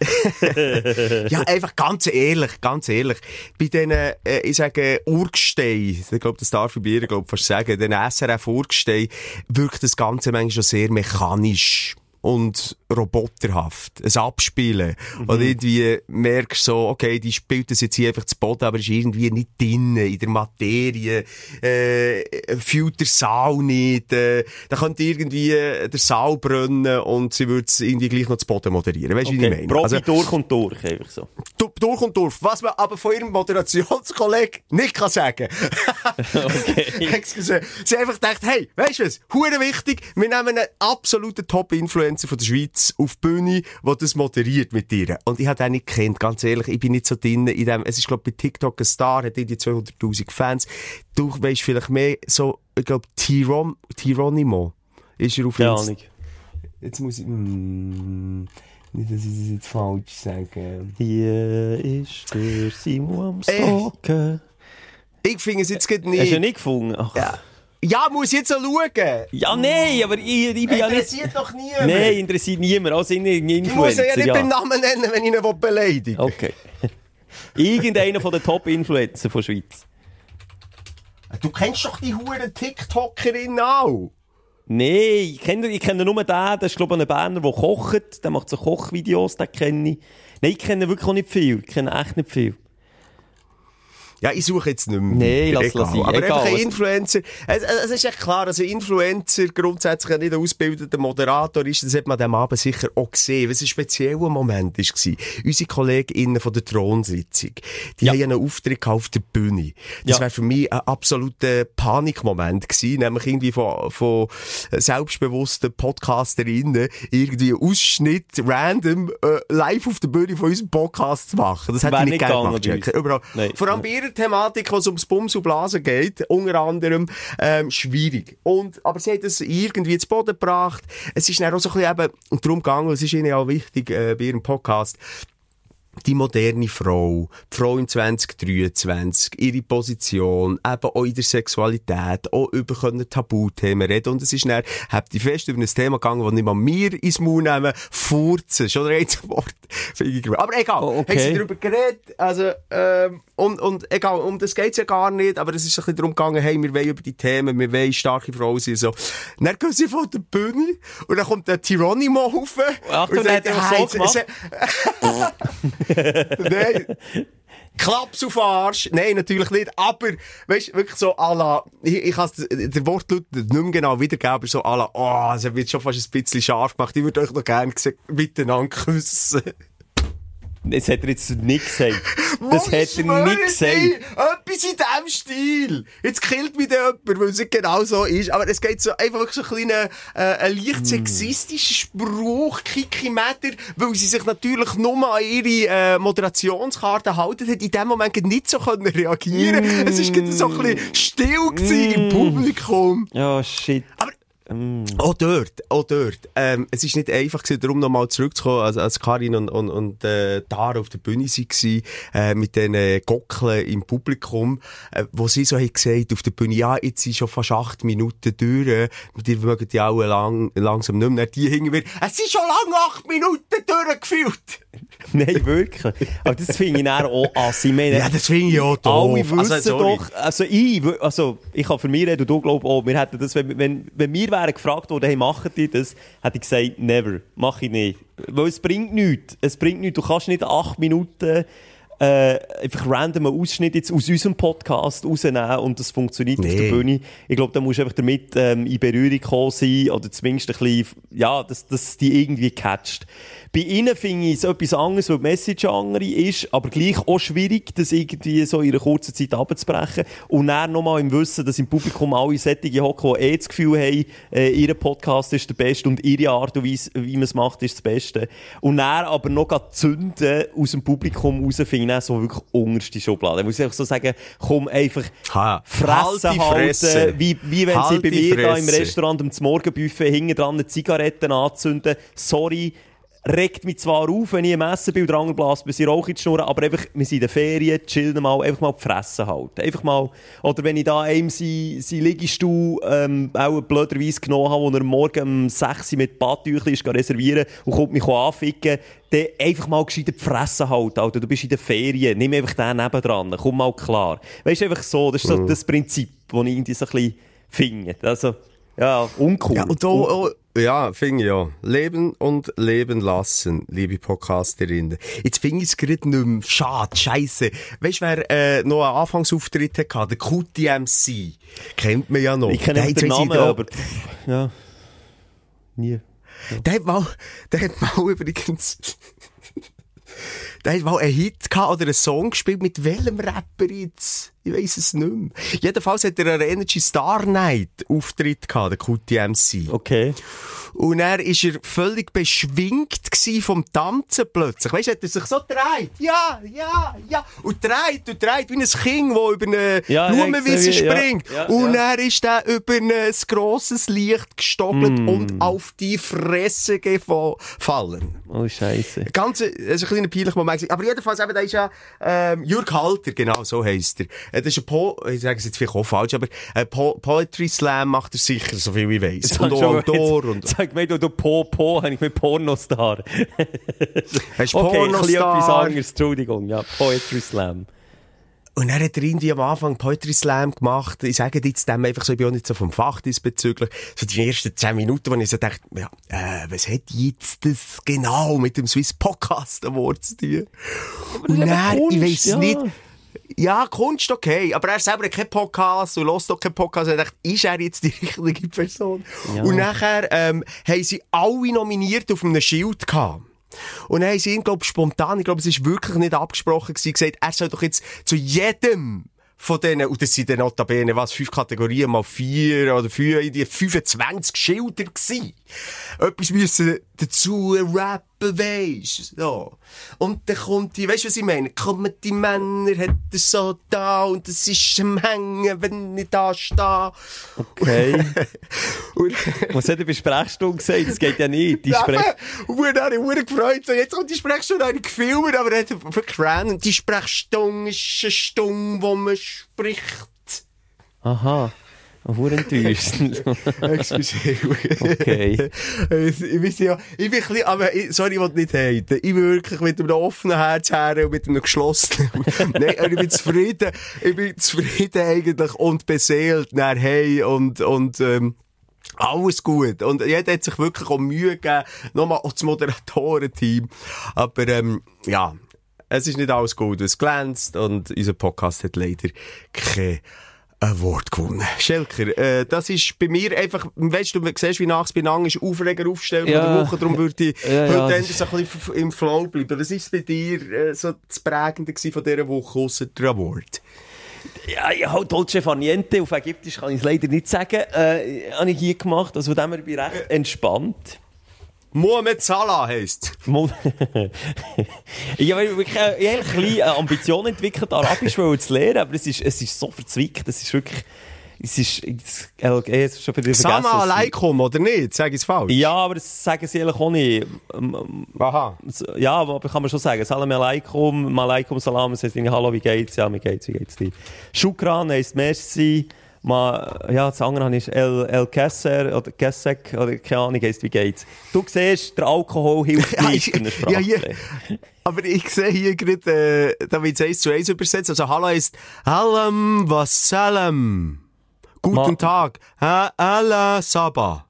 [LAUGHS] ja, einfach ganz ehrlich, ganz ehrlich. Bei diesen, äh, ich sage, Urgestein, ich glaube, das darf ich bei ihr, glaube ich, fast sagen, den SRF-Urgestein, wirkt das Ganze manchmal schon sehr mechanisch und roboterhaft. Ein Abspielen. Und irgendwie merkst du so, okay, die spielt das jetzt hier einfach zu Boden, aber ist irgendwie nicht drinnen, in der Materie, äh, fühlt der Saal nicht, äh, da könnte irgendwie der Saal brennen und sie würde es irgendwie gleich noch zu Boden moderieren. Weißt du, wie ich Okay. meine? Profi Also, durch und durch, einfach so. du- durch und durch. Was man aber von ihrem Moderationskollegen nicht kann sagen. [LAUGHS] Okay. [LAUGHS] Excuse. Sie einfach gedacht, hey, weißt du was? Hure wichtig. Wir nehmen einen absoluten Top-Influencer von der Schweiz auf die Bühne, der das moderiert mit dir. Und ich habe den nicht gekannt, ganz ehrlich. Ich bin nicht so drin in dem, es ist, glaube ich, bei TikTok ein Star, hat irgendwie 200.000 Fans. Du weißt vielleicht mehr so, ich glaube, Tyron, Tyronimo ist er auf Keine Ahnung. Jetzt muss ich, mm, nicht, dass ich das jetzt falsch sage. Hier ist der Simon am Äh. Stalken. Ich finde es jetzt gerade nicht. Hast du ja nicht gefunden? Ach. Ja. Ja, muss jetzt auch schauen. Ja, nein, aber ich, ich bin ja nicht... Interessiert doch niemand. Nein, interessiert niemand. Also irgendein ich muss ihn ja nicht ja. beim Namen nennen, wenn ich ihn beleidigen will. Okay. [LAUGHS] Irgendeiner von den Top-Influencer von der Schweiz. Du kennst doch die huren TikTokerin auch. Nein, ich kenne, ich kenne nur den, das ist glaube ich ein Berner, der kocht, der macht so Kochvideos, den kenne ich. Nein, ich kenne wirklich auch nicht viel, ich kenne echt nicht viel. Ja, ich suche jetzt nicht mehr. Nee, lass- sein. Aber einfach ein Influencer. Es, es ist ja klar, also Influencer grundsätzlich nicht ein ausgebildeter Moderator ist. Das hat man dem Abend sicher auch gesehen. Was ein spezieller Moment war. Unsere KollegInnen von der Thronsitzung, die Ja. haben einen Auftritt auf der Bühne. Das Ja. wäre für mich ein absoluter Panikmoment gewesen. Nämlich irgendwie von, von selbstbewussten PodcasterInnen irgendwie einen Ausschnitt random äh, live auf der Bühne von unserem Podcast zu machen. Das hätte ich nicht nicht gerne gemacht. Überall. Nein. Vor allem bei ihrer Thematik, was ums Bums und Blasen geht, unter anderem, ähm, schwierig. Und, aber sie hat das irgendwie zu Boden gebracht. Es ist dann auch so ein bisschen eben darum gegangen, es ist ihnen auch wichtig, äh, bei ihrem Podcast, die moderne Frau, die Frau im 2023, ihre Position, eben auch in der Sexualität, auch über können Tabuthemen reden. Und es ist dann, habt ihr fest über ein Thema gegangen, das nicht mal mir ins Maul nehmen, furzen, schon ein Wort. Aber egal, Oh, okay. haben sie darüber geredet, also, ähm, und, und egal, um das geht's ja gar nicht, aber es ist ein bisschen darum gegangen, hey, wir wollen über die Themen, wir wollen starke Frauen sein, so. Dann gehen sie von der Bühne, und dann kommt der Tyranimo rauf, Achtung, und der hat er so gemacht. Nein. [LAUGHS] Klaps auf Arsch. Nein, natürlich nicht. Aber, weißt wirklich so à la, ich, ich kann der Wortlaut nicht mehr genau wiedergeben, aber so à la, oh, es wird schon fast ein bisschen scharf gemacht. Ich würde euch noch gerne miteinander küssen. Das hat er jetzt nicht gesagt. [LAUGHS] Das hat er nicht gesagt. Etwas in diesem Stil. Jetzt killt mich da jemand, weil es nicht genau so ist. Aber es geht so einfach so ein kleiner, äh, ein Hm. leicht sexistischer Spruch, Kikimeter, weil sie sich natürlich nur an ihre äh, Moderationskarte halten, hat in dem Moment nicht so können reagieren. Es ist gerade so ein bisschen still gewesen im Publikum. Ja, shit. Aber auch dort, auch dort. Ähm, es ist nicht einfach gewesen, darum nochmal zurückzukommen, als, als Karin und, und, und äh, Tara auf der Bühne waren, äh, mit den äh, Gockeln im Publikum, äh, wo sie so haben gesagt auf der Bühne, ja, jetzt sind schon fast acht Minuten durch, äh, die mögen die auch lang, langsam nicht mehr, die hingen wir, es sind schon lange acht Minuten durchgefühlt. [LAUGHS] Nein, wirklich. Aber das finde ich dann auch assi. Ich meine, Ja, das finde ich auch doof. Alle wissen Also, doch, also ich, also ich kann für mich reden, und du glaubst auch, wir hätten das, wenn, wenn, wenn wir wären gefragt worden, hey, machen die das, hätte ich gesagt, never, mach ich nicht. Weil es bringt nichts. Es bringt nichts. Du kannst nicht acht Minuten äh, einfach random einen Ausschnitt jetzt aus unserem Podcast rausnehmen und das funktioniert auf Nee. der Bühne. Ich glaube, da musst du einfach damit ähm, in Berührung kommen sein oder zumindest ein bisschen, ja, dass, dass die irgendwie catcht. Bei ihnen finde ich es etwas anderes, weil die Message andere ist, aber gleich auch schwierig, das irgendwie so in einer kurzen Zeit abzubrechen. Und dann nochmal im Wissen, dass im Publikum alle Sättige hocken, die eh das Gefühl haben, äh, ihr Podcast ist der beste und ihre Art und Weise, wie man es macht, ist das Beste. Und dann aber noch zünden aus dem Publikum raus, finde ich dann so wirklich unterste Schublade. Da muss ich einfach so sagen, komm einfach Ha. Fresse Halt halten, Fresse. wie, wie wenn sie Halt bei die mir da im. Restaurant am Morgenbuffet hinten dran eine Zigaretten anzünden. Sorry, regt mich zwar auf, wenn ich im Essen bin und dran blase, bis ich Rauch in die Schnur, aber einfach, wir sind in den Ferien, chillen mal, einfach mal die Fresse halten. Einfach mal, oder wenn ich da einem sein, sein Liegestuhl, ähm, auch blöderweise genommen habe, wo er morgen um 6 Uhr mit Badtüchli ist, reservieren und kommt mich anficken, dann einfach mal gescheit die Fresse halten, Alter. Du bist in den Ferien, nimm einfach den nebendran, komm mal klar. Weißt du, einfach so, das ist so das Prinzip, das ich irgendwie so ein bisschen finde. Also, ja, uncool. Ja, und da, oh, ja, finde ich ja. Leben und leben lassen, liebe Podcasterinnen. Jetzt finde ich es gerade nicht mehr schade, scheisse. Weißt du, wer äh, noch einen Anfangsauftritt hatte? Der QTMC. Kennt man ja noch. ich kenne den Namen, aber pff, ja, nie. Der hat mal, der hat mal übrigens, [LAUGHS] der hat mal einen Hit gehabt oder einen Song gespielt mit welchem Rapper jetzt? Ich weiss es nicht mehr. Jedenfalls hat er einen Energy Star Night Auftritt gehabt, der QTMC. Okay. Und er ist er völlig beschwingt vom Tanzen plötzlich. Weißt du, hat er sich so dreht. Ja, ja, ja. Und dreht und dreht wie ein Kind, das über eine Ja, Blumenwiese sehe, ja, springt. ja, und er ist dann über ein grosses Licht gestoppelt Mm. und auf die Fresse gefallen. Oh, Scheiße. Ganz, das ist ein kleiner peinlicher Moment. Aber jedenfalls, eben, da ist ja, ähm, Jürg Halter, genau, so heisst er. Äh, Das ist ein po ich sage es jetzt vielleicht auch falsch, aber ein po Poetry Slam macht er sicher, so viel ich weiss. Und auch Autor und, Sag mir, du, du Po, Po, habe ich mit Pornostar. [LAUGHS] Hast Okay, ein bisschen etwas Pornostar. anderes, Entschuldigung. Ja, Poetry Slam. Und dann hat er irgendwie am Anfang Poetry Slam gemacht. Ich sage jetzt dem einfach so, ich bin auch nicht so vom Fach diesbezüglich. So die ersten zehn Minuten, wo ich so dachte, ja, äh, was hat jetzt das genau mit dem Swiss Podcast Award zu tun? Und dann, ich weiss ja. nicht, ja, Kunst okay, aber er selber keinen Podcast und hört doch keinen Podcast. Ich dachte, ist er jetzt die [LAUGHS] richtige Person? Und nachher ähm, haben sie alle nominiert auf einem Schild gehabt. Und dann haben sie ihn, glaube ich, spontan, ich glaube, es ist wirklich nicht abgesprochen gewesen, gesagt, er soll doch jetzt zu jedem von denen, und das sind dann notabene, was, fünf Kategorien mal vier oder vier, in die 25 Schilder gewesen. Etwas müssen dazu rappen, weisst so. Und dann kommt die, weisst du, was ich meine? Kommen die Männer, hat er so da, und es ist am Hängen, wenn ich da stehe. Okay. [LAUGHS] Und, Was hat er bei Sprechstunde gesagt? Das geht ja nicht. Die Sprech und dann habe ich mich gefreut. So, jetzt kommt die Sprechstunde, habe ich gefilmt, aber er hat wirklich random. Die Sprechstunde ist eine Stunde, wo man spricht. Aha. Enttäuscht. [LAUGHS] Excuse. Okay. ich weiß ja, ich bin ein bisschen, aber sorry, ich will nicht haten. Ich bin wirklich mit einem offenen Herz her und mit einem geschlossenen. [LAUGHS] Nein, aber ich bin zufrieden. Ich bin zufrieden eigentlich und beseelt nach hey und, und, ähm, alles gut. Und jeder hat sich wirklich auch Mühe gegeben. Nochmal auch das Moderatorenteam. Aber, ähm, ja. Es ist nicht alles gut, was glänzt und unser Podcast hat leider kein Award gewonnen. Schelker, äh, das ist bei mir einfach, weißt du, du siehst, wie nachts bei Nang ist Aufreger aufgestellt Ja. der Woche, darum würde ich Ja, ja, heute endlich so ein bisschen im Flow bleiben. Was ist bei dir äh, so das Prägende gewesen von dieser Woche, ausser der Award? Ja, ja, halt Dolce Far Niente. Auf Ägyptisch kann ich es leider nicht sagen. Äh, habe ich hier gemacht. Also von dem her bin ich recht entspannt. Mohamed Salah heisst. Mo- [LAUGHS] ich habe wirklich äh, ich habe ein bisschen äh, Ambition entwickelt, Arabisch zu lernen, aber es ist, es ist so verzwickt, es ist wirklich, es ist, es, LG, es ist schon wieder. Sama es- alaikum, oder nicht? Sag ich es falsch? Ja, aber das sagen sie ehrlich auch nicht. Ähm, ähm, Aha. Ja, aber kann man schon sagen. Salam alaikum, malaikum salam, heisst irgendwie, hallo, wie geht's? Ja, wie geht's, wie geht's dir? Shukran heisst merci. Ma, ja, das andere ist El, El Kesser oder Kessek oder keine Ahnung, heisst wie geht's. Du siehst, der Alkohol hilft [LAUGHS] nicht ich- für eine Sprache. ja, hier- Aber ich sehe hier gerade, äh, da wird es eins zu eins übersetzt. Also Hallo heißt Halam Wassalam. Guten Ma- Tag. Ha Allah Sabah.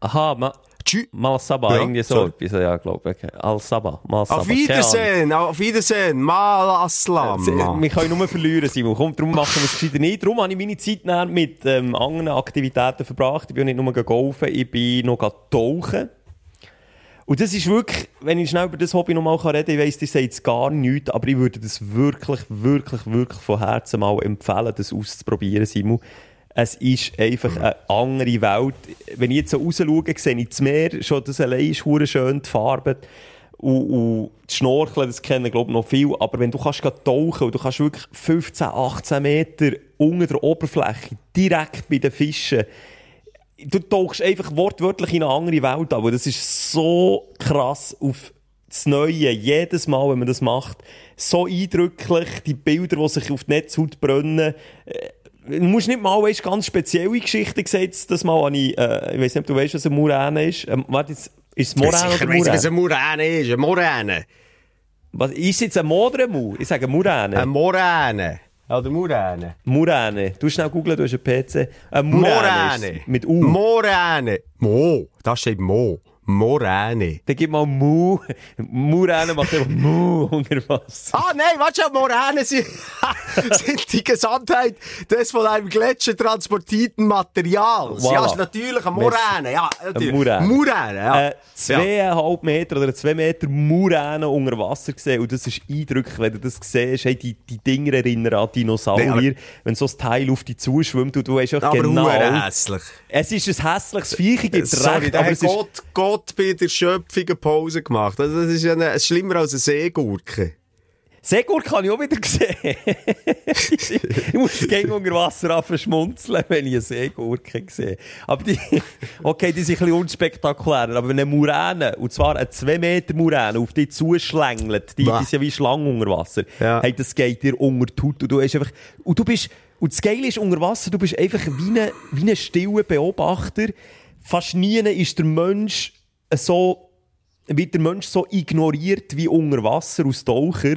Aha, ma, Tschü. Malsaba, Ja, irgendwie so. sorry. etwas, Ja, glaube ich. Al-Saba. Malsaba. Auf keine Ahnung. Wiedersehen, auf Wiedersehen, mal Aslam. Wir können nur verlieren, Simon. Komm, darum machen wir es gescheiter nicht. Darum habe ich meine Zeit mit ähm, anderen Aktivitäten verbracht. Ich bin nicht nur golfen, ich bin noch tauchen. Und das ist wirklich, wenn ich schnell über das Hobby noch mal reden kann, ich weiss, das sagt jetzt gar nichts, aber ich würde das wirklich, wirklich, wirklich von Herzen mal empfehlen, das auszuprobieren, Simon. Es ist einfach eine andere Welt. Wenn ich jetzt so raus schaue, sehe ich das Meer, schon das allein ist schön, die Farben. Und, und das Schnorcheln, das kennen, glaube ich, noch viel. Aber wenn du kannst tauchen und du kannst wirklich 15, 18 Meter unter der Oberfläche, direkt bei den Fischen, du tauchst einfach wortwörtlich in eine andere Welt an. Das ist so krass auf das Neue. Jedes Mal, wenn man das macht, so eindrücklich. Die Bilder, die sich auf die Netzhaut brennen. Du musst nicht mal, weißt, ganz spezielle Geschichten gesetzt, das mal an ich, äh, ich weiss nicht, ob du weißt, was eine Muräne ist. Ähm, warte, jetzt, ist es Sicher oder weiss ich, was Muräne? eine Moräne ist. Eine Moräne. Was, ist jetzt ein Modremu? Ich sage Muräne. Eine Moräne. Oder Moräne. Muräne. Du schnell googeln, du hast einen PC. Ein Muräne. Moräne. ist- Mit U. Moräne. Mo. Da steht Mo. Moräne. Dann gib mal Mu. Muräne macht einfach Mu [LAUGHS] unter Wasser. Ah, nein, warte schon, Moräne sind, [LAUGHS] sind die Gesamtheit des von einem Gletscher transportierten Materials. Voilà. Ja, ist natürlich eine Moräne. Ja, natürlich. Muräne. Moräne, ja. Äh, zweieinhalb Meter oder zwei Meter Muräne unter Wasser gesehen. Und das ist eindrücklich, wenn du das siehst. Hey, die, die Dinger erinnern an Dinosaurier. Nee, aber- wenn so ein Teil auf dich zuschwimmt und du weißt auch Aber genau... hure hässlich. Es ist ein hässliches Viech, Sorry, recht, aber es ist... Gott, Gott bei der Schöpfung eine Pause gemacht. Also, das ist ja eine, schlimmer als eine Seegurke. Seegurke kann ich auch wieder sehen. [LAUGHS] ich muss gegen unter Wasser an verschmunzeln, wenn ich eine Seegurke sehe. Aber die, okay, die sind ein bisschen unspektakulärer. Aber wenn eine Muräne, und zwar eine 2 Meter Muräne, auf dich zuschlängelt, die, die ist ja wie Schlangen unter Wasser. Ja. Hey, das geht dir unter die Haut und du hast einfach, und du bist, und das Geile ist unter Wasser, du bist einfach wie ein, wie ein stiller Beobachter. Fast nie ist der Mensch so, wird der Mensch so ignoriert wie unter Wasser aus Taucher.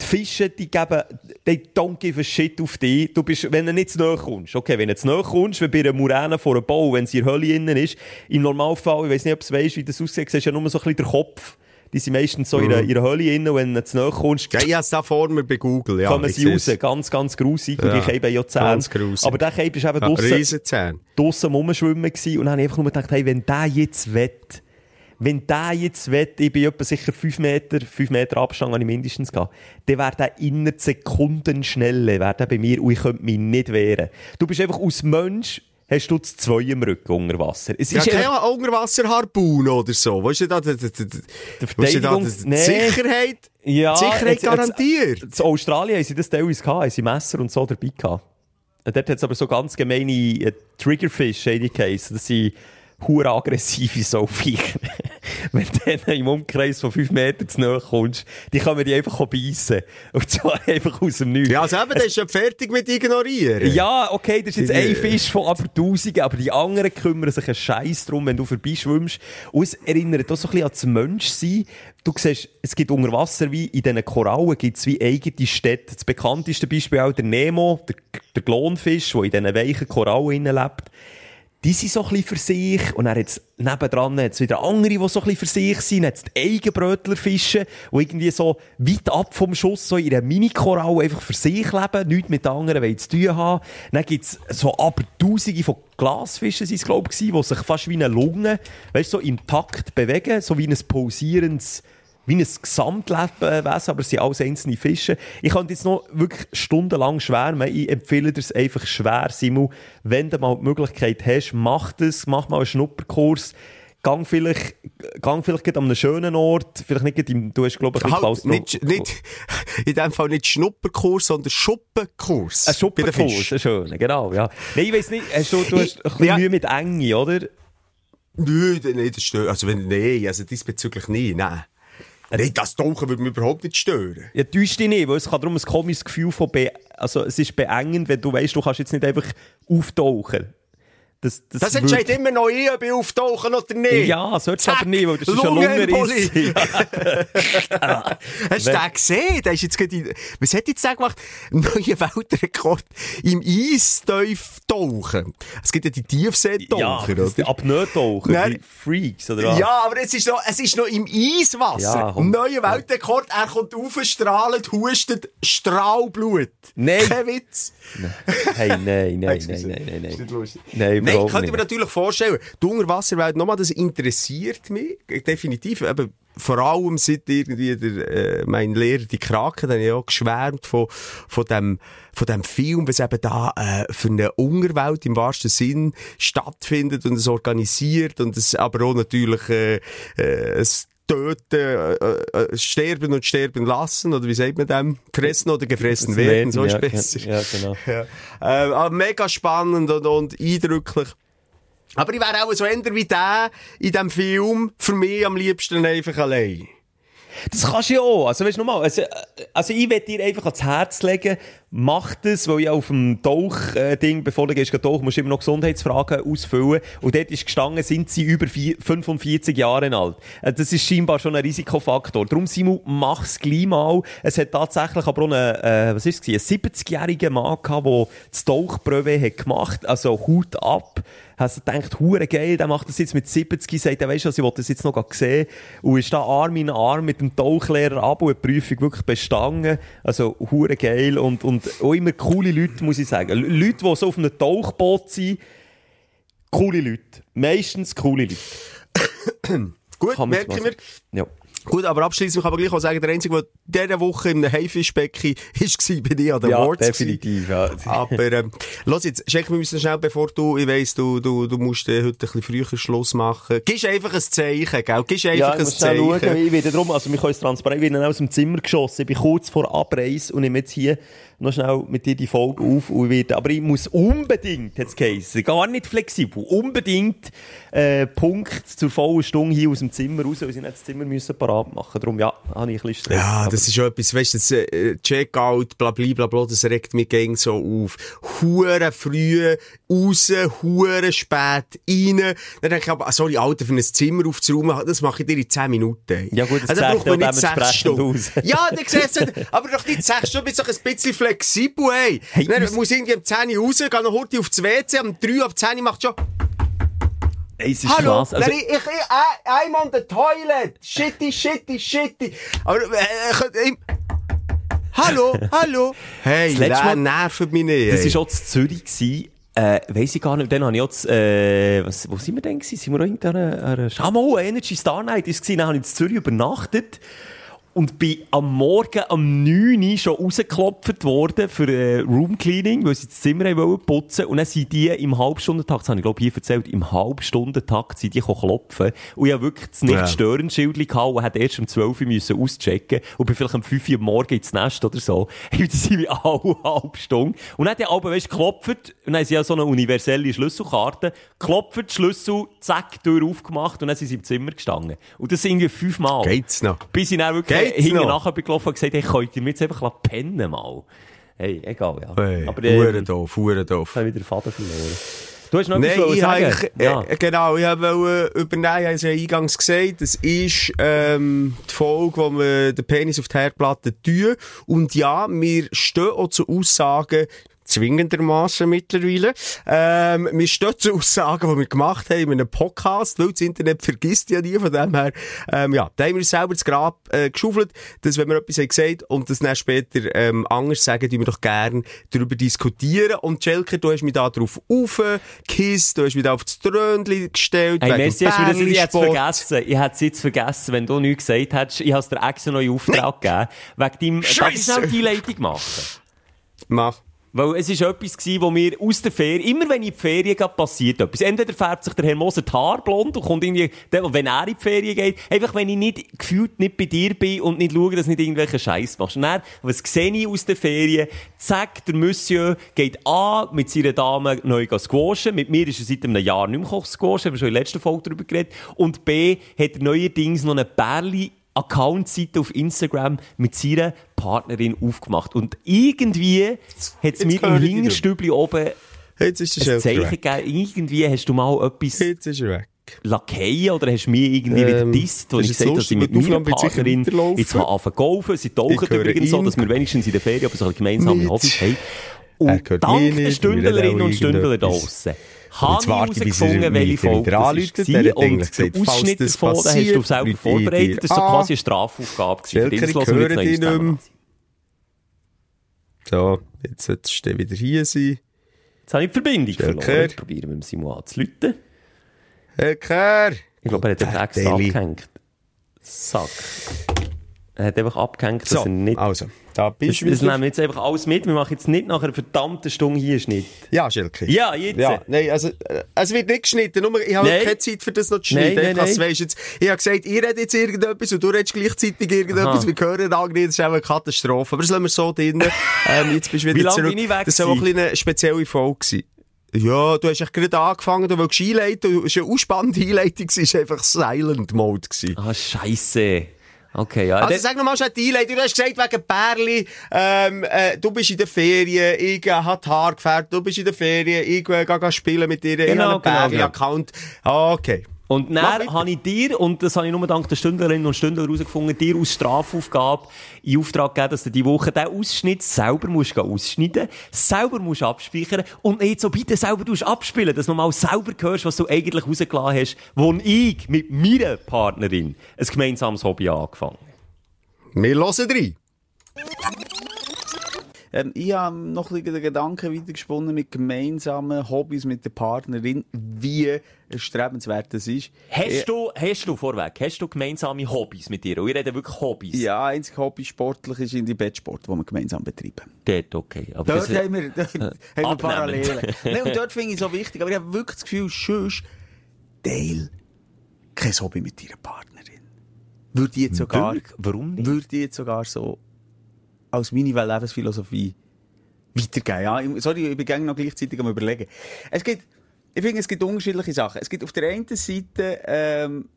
Die Fische, die geben, they don't give a shit auf dich. Du bist, wenn du nicht zu nahe kommst. Okay, wenn du zu nahe kommst, wie bei einer Muräne vor einem Bau, wenn sie in der Hölle innen ist, im Normalfall, ich weiß nicht, ob du weißt, wie das aussieht, siehst du ja nur so ein bisschen den Kopf. Die sind meistens so in der, in der Hölle innen, wenn du zu nahe kommst. Ja, ich habe es da vor mir bei Google. Ja, kommen ich sie raus. Ganz, ganz grusig. Und Ja, die Käbe haben ja Zähne. ganz grusig. Aber der Käbe ist eben Ja, draussen draussen rumschwimmen. Und dann habe ich einfach nur gedacht, hey, wenn der jetzt wett, wenn der jetzt wett, ich bin etwa sicher 5 Meter, 5 Meter Abstand habe ich mindestens gehabt, dann wäre der inner Sekundenschnelle, wäre der bei mir und ich könnte mich nicht wehren. Du bist einfach aus Mensch, hast du das Zwei im Rücken unter Wasser. Es Ja, ist einfach- keine Unterwasserharpune oder so. Ist denn da denn da die, Verteidigungs- die Nee. Sicherheit? Ja, Sicherheit jetzt- jetzt- garantiert. In Australien haben sie das teilweise gehabt, haben sie Messer und so dabei gehabt. Dort hat es aber so ganz gemeine äh, Triggerfish, die geheissen. Das sind hure aggressive Sauviecher. [LAUGHS] Wenn du denen im Umkreis von 5 Metern zu nahe kommst, die können die einfach beißen. Und zwar [LAUGHS] einfach aus dem Nichts. Ja, also eben, dann ist schon fertig mit ignorieren. Ja, okay, das ist jetzt ein Fisch von aber Tausenden, aber die anderen kümmern sich einen Scheiß drum, wenn du vorbeischwimmst. Und es erinnert auch so ein bisschen an das Menschsein. Du siehst, es gibt unter Wasser wie in diesen Korallen gibt's wie eigene Städte. Das bekannteste Beispiel auch der Nemo, der, der Glonfisch, der in diesen weichen Korallen lebt. Die sind so ein für sich. Und dann hat's nebendran hat's wieder andere, die so ein für sich sind. Hat's die Eigenbrötlerfische, die irgendwie so weit ab vom Schuss so in einer Mini-Koralle einfach für sich leben, nichts mit anderen wollen zu tun haben. Dann gibt's so aber Tausende von Glasfischen, sind es, glaube ich, die sich fast wie eine Lunge, weißt, so im Takt bewegen, so wie ein pulsierendes wie ein Gesamtlebewesen, aber es sind alles einzelne Fische. Ich kann jetzt noch wirklich stundenlang schwärmen. Ich empfehle dir es einfach schwer, Simon. Wenn du mal die Möglichkeit hast, mach das, mach mal einen Schnupperkurs. Gang vielleicht, gang vielleicht an einem schönen Ort, vielleicht nicht im, du hast, glaube ich, Halt, Klaustro- nicht, nicht, in dem Fall nicht Schnupperkurs, sondern Schuppenkurs. Ein Fischen. ein schöner, genau, ja. Nein, ich weiss nicht, hast du, du hast ein bisschen Ja. Mühe mit Enge, oder? Nein, nein, das stört. Also, wenn, nein, also diesbezüglich nie, nein. Nein, das Tauchen würde mich überhaupt nicht stören. Ja, täusch dich nicht, weil es kann darum ein komisches Gefühl von, be also es ist beengend, wenn du weißt, du kannst jetzt nicht einfach auftauchen. Das, das, Das entscheidet immer noch ich, ob ich auftauchen oder nicht. Ja, solltest du aber nicht, weil das ist ein Lungenembolie. Lungenriss. [LAUGHS] Hast du den gesehen? Der ist jetzt gerade in, was hat jetzt der gemacht? [LAUGHS] Neuer Weltrekord im Eisteuf tauchen. Es gibt ja die Tiefseetaucher, das- die oder? Apnoe-Taucher, Nein. die Freaks, oder was? Ja, aber es ist noch, es ist noch im Eiswasser. Ja. Neuer Weltrekord. Er kommt rauf, strahlt, hustet, Strahlblut. Nein. Kein Witz. Hey, nein, nein, nein, Excuse. nein, nein, Ist nicht nein. lustig. Nein, Nein, überhaupt könnt ihr mir natürlich vorstellen, die Unterwasserwelt, nochmal, das interessiert mich, definitiv, eben, vor allem seit irgendwie der, äh, mein Lehrer, die Kraken, dann ja auch geschwärmt von, von dem, von dem Film, was eben da, äh, für eine Unterwelt im wahrsten Sinn stattfindet und es organisiert und es aber auch natürlich, äh, äh, es töten, äh, äh, sterben und sterben lassen, oder wie sagt man dem? Fressen oder gefressen werden, so ist ja, besser. Ja, genau. Ja. Äh, mega spannend und, und eindrücklich. Aber ich wäre auch so änder wie der in diesem Film, für mich am liebsten einfach allein. Das kannst du ja auch. Also, weißt du nochmal, also, also ich will dir einfach ans Herz legen, mach das, weil ja auf dem Tauch-Ding, bevor du gehst tauchen, musst du immer noch Gesundheitsfragen ausfüllen. Und dort ist gestanden, sind sie über vier- 45 Jahre alt. Äh, Das ist scheinbar schon ein Risikofaktor. Darum, Simon, mach's gleich mal. Es hat tatsächlich aber auch einen, äh, was ist es, einen 70-jährigen Mann gehabt, der das Tauchprüfe hat gemacht. Also, Hut ab. Hast du gedacht, hure geil, der macht das jetzt mit 70, sagt, weißt du, was, ich wollte das jetzt noch sehen. Und ist da Arm in Arm mit dem Tauchlehrer ab und die Prüfung wirklich bestanden. Also, hure geil und, und auch immer coole Leute, muss ich sagen. Leute, die so auf einem Tauchboot sind, coole Leute. Meistens coole Leute. [COUGHS] Gut, merken wir. Ja. Gut, aber abschließend kann man gleich auch sagen, der Einzige, der diese Woche im Haifischbecken [LAUGHS] war, bin ich an den Ja, Awards. definitiv, ja. Aber, ähm, los jetzt, Schenk, wir müssen schnell, bevor du, ich weiss, du, du, du musst äh, heute ein bisschen früher Schluss machen. Gibst einfach ein Zeichen, gell? Gibst einfach Ja, ein ich muss schnell schauen. Zeichen. Ich werde drum, also wir können es transparent, ich werde aus dem Zimmer geschossen. Ich bin kurz vor Abreise und nehme jetzt hier noch schnell mit dir die Folge auf und werde, aber ich muss unbedingt, jetzt geheißen, gar nicht flexibel, unbedingt, äh, Punkt zur vollen Stunde hier aus dem Zimmer raus, weil sie nicht das Zimmer müssen parat machen. Darum, ja, habe ich ein bisschen Stress. Ja, das ist schon etwas, weißt du, das äh, Checkout, bla bla bla bla, das regt mich gäng so auf. Hure früh, raus, hure spät, rein. Dann denke ich aber, ah, sorry, Alter, für ein Zimmer aufzuräumen, das mache ich dir in 10 Minuten. Ja gut, das Also, braucht man nicht sechs dementsprechend Stunden. aus. ja, dann siehst du, aber doch nicht 6 Stunden, [LAUGHS] bist doch ein bisschen flexibel, hey. Hey, dann muss irgendwie um 10 Uhr raus, geh noch heute aufs WC, um 3 ab 10 Uhr macht schon, Ey, es ist Hallo, krass. Also, ich, ich, I, I'm on the toilet. Shitty, shitty, shitty. Aber, äh, ich, hallo, [LAUGHS] hallo. Hey, Das letzte Mal- nervt mich nicht. Das war auch zu Zürich. Gewesen. Äh, weiss ich gar nicht. Dann habe ich auch das, äh, was, wo sind wir denn gewesen? Sind wir irgendeiner, einer, ah, mal, Energy Star Night ist gewesen. Dann habe ich in Zürich übernachtet. Und bin am Morgen um 9 Uhr schon rausgeklopft worden für äh, Room Cleaning, weil sie das Zimmer wollen putzen Und dann sind die im Halbstundentakt, das habe ich glaube hier erzählt, im Halbstundentakt sind die klopfen. Und ich habe wirklich das Ja. Nicht-Stören-Schildchen gehabt und hätte erst um 12 Uhr müssen auschecken und bin vielleicht um 5 Uhr am Morgen ins Nest oder so. [LAUGHS] Hey, das sind wir alle halbe Stunde. Und dann hat die aber, weißt geklopft, und dann sie ja so eine universelle Schlüsselkarte, geklopft, Schlüssel, zack, Tür aufgemacht und dann sind sie im Zimmer gestanden. Und das sind irgendwie fünfmal. Geht's noch? Bis ich dann wirklich hinten nachher bin gelaufen und gesagt, hey, könnt ihr mir jetzt einfach pennen mal? Hey, egal, ja. Hey, aber hure ähm, doof, hure doof. ich habe wieder den Faden verloren. Du hast noch Nein, etwas ich sagen? habe ja. äh, genau, ich wollte über, nein, ich habe es ja eingangs gesagt, das ist, ähm, die Folge, wo wir den Penis auf die Herdplatte tun. Und ja, wir stehen auch zu Aussagen, zwingendermaßen mittlerweile. Ähm, wir stehen zu Aussagen, die wir gemacht haben in einem Podcast, weil das Internet vergisst ja nie, von dem her, ähm, ja, da haben wir uns selber das Grab äh, geschaufelt, dass wenn wir etwas haben gesagt und das dann später ähm, anders sagen, tun wir doch gerne darüber diskutieren. Und Schelker, du hast mich da drauf aufgekisst, du hast mich da auf das Tröndli gestellt, Hey, Messi, hast du das ich hätte es Bärli-Sport. vergessen. Ich hätte es jetzt vergessen, wenn du nichts gesagt hättest. Ich habe es dir extra noch in Auftrag gegeben. Wegen deinem, darf ich Scheisse. die Einleitung machen? Mach. Weil es ist etwas gewesen, wo mir aus der Ferien, immer wenn ich in die Ferien gehe, passiert etwas. Entweder färbt sich der Herr Moser die Haare blond und kommt irgendwie, wenn er in die Ferien geht, einfach wenn ich nicht, gefühlt nicht bei dir bin und nicht schaue, dass du nicht irgendwelche Scheiß machst. Und dann, was sehe ich aus der Ferien? Zack, der Monsieur geht an mit seiner Dame neu squashen. Mit mir ist er seit einem Jahr nicht mehr squashen, haben wir schon in der letzten Folge darüber geredet. Und B, hat er neuerdings noch eine Bärli Account-Seite auf Instagram mit seiner Partnerin aufgemacht. Und irgendwie hat es mir im. Hinterstübli oben Jetzt ist der ein Zeichen weg. gegeben. Irgendwie hast du mal etwas Jetzt ist er weg. lackieren oder hast du mir irgendwie wieder Ähm, disst, wo ich gesagt habe, dass ich mit meiner Partnerin jetzt anfangen golfen. Sie tauchen übrigens so, dass wir wenigstens in der Ferien aber so ein gemeinsame. Hobbys haben. Er den nicht, Stündlerinnen und Stündler da draussen Und habe ich ich, er herausgefunden, welche Folge das war. Und falls Ausschnitt davon, den hast du selber ich vorbereitet. Das war so an. quasi eine Strafaufgabe. Schelker, ich höre dich nicht mehr. So, jetzt solltest du wieder hier sein. Jetzt habe ich die Verbindung Schelker. verloren. Probieren wir mit Simon anzuleiten. Schelker! Ich glaube, er hat extra Deli. abgehängt. Sack. Er hat einfach abgehängt, dass So, er nicht... also, da Das, bist du das nehmen wir jetzt einfach alles mit. Wir machen jetzt nicht nach einer verdammten Stunde hier Schnitt. Ja, Schelke. Ja, jetzt. Ja, nein, also, äh, es wird nicht geschnitten, nur, ich habe Nein. keine Zeit für das noch zu Nein, schneiden. nein, ich, nein. weisst jetzt, ich habe gesagt, ihr redet jetzt irgendetwas und du redest gleichzeitig irgendetwas, Aha. wir hören Agni, das ist auch eine Katastrophe. Aber das lassen wir so drin. [LAUGHS] ähm, jetzt bist du wieder Wie zurück. bin ich weg Das soll auch gewesen? eine spezielle Folge sein. Ja, du hast echt gerade angefangen, du willst einleiten, es war eine ausspannende Einleitung, es war einfach Silent Mode. Gewesen. Ah, scheisse. Okay, ja. Also sag nochmal schnell die Einleitung. Du hast gesagt, wegen Bärli, ähm, äh, du bist in der Ferien, ich äh, habe die Haare gefärbt, du bist in der Ferien, ich äh, gehe geh spielen mit dir, ich Genau, habe einen genau, Bärli-Account. Okay. Und dann habe ich dir, und das habe ich nur dank der Stündlerinnen und Stündler herausgefunden, dir als Strafaufgabe in Auftrag gegeben, dass du diese Woche diesen Ausschnitt selber musst ausschneiden, selber musst abspeichern und nicht so bitte selber abspielen, dass du mal selber hörst, was du eigentlich rausgelassen hast, wo ich mit meiner Partnerin ein gemeinsames Hobby angefangen habe. Wir hören rein. Ähm, ich habe noch ein den Gedanken weitergesponnen mit gemeinsamen Hobbys mit der Partnerin, wie erstrebenswert das ist. Hast du, hast du vorweg, hast du gemeinsame Hobbys mit dir? Und ich rede wirklich Hobbys. Ja, einzig Hobby sportlich ist in die Bettsport, den wir gemeinsam betreiben. Dort, okay. Aber Dort das, haben wir, [LAUGHS] dort haben wir. Parallelen. [LAUGHS] Nein, und dort finde ich es so wichtig. Aber ich habe wirklich das Gefühl, sonst teil kein Hobby mit deiner Partnerin. Würde ich jetzt sogar, Wirklich? Warum nicht? würde ich jetzt sogar so als meine Lebensphilosophie weitergeben. Ja, ich- sorry, ich bin gerne noch gleichzeitig am überlegen. Es gibt, ich finde, es gibt unterschiedliche Sachen. Es gibt auf der einen Seite, ähm,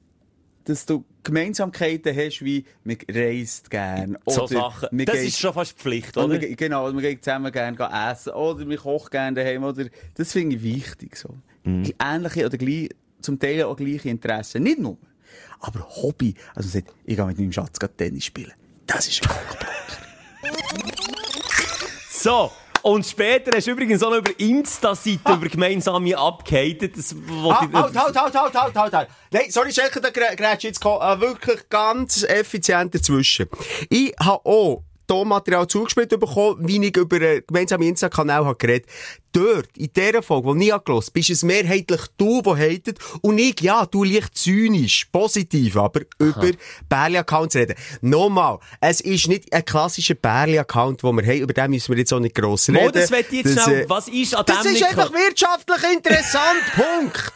dass du Gemeinsamkeiten hast, wie man reist gern. so oder Sachen. man Das geht- ist schon fast Pflicht, oder? oder? Genau, wir gehen zusammen gerne gehen essen, oder wir kochen gerne daheim, oder, das finde ich wichtig, so. Mhm. Ähnliche oder gleich, zum Teil auch gleiche Interessen. Nicht nur. Aber Hobby, also man sagt, ich gehe mit meinem Schatz Tennis spielen. Das ist ein. So. Und später hast du übrigens auch noch über Insta-Seiten über gemeinsame abgehatet. Ah, halt, halt, halt, halt, halt, halt, halt. Nein, sorry, Schelke, da grä- grätsch jetzt wirklich ganz effizient dazwischen. Ich habe auch Tonmaterial zugespielt bekommen, wie ich über einen gemeinsamen Insta-Kanal habe geredet. Dort, in dieser Folge, die ich habe gehört, bist es mehrheitlich du, der hatet, und ich, ja, du leicht zynisch, positiv, aber über Bärli-Accounts reden. Nochmal, es ist nicht ein klassischer Bärli-Account, den wir haben, über den müssen wir jetzt auch nicht gross reden. Mo, das ich jetzt Das, schnell. äh, Was ist an das dem ist nicht einfach wirtschaftlich interessant. [LAUGHS] Punkt.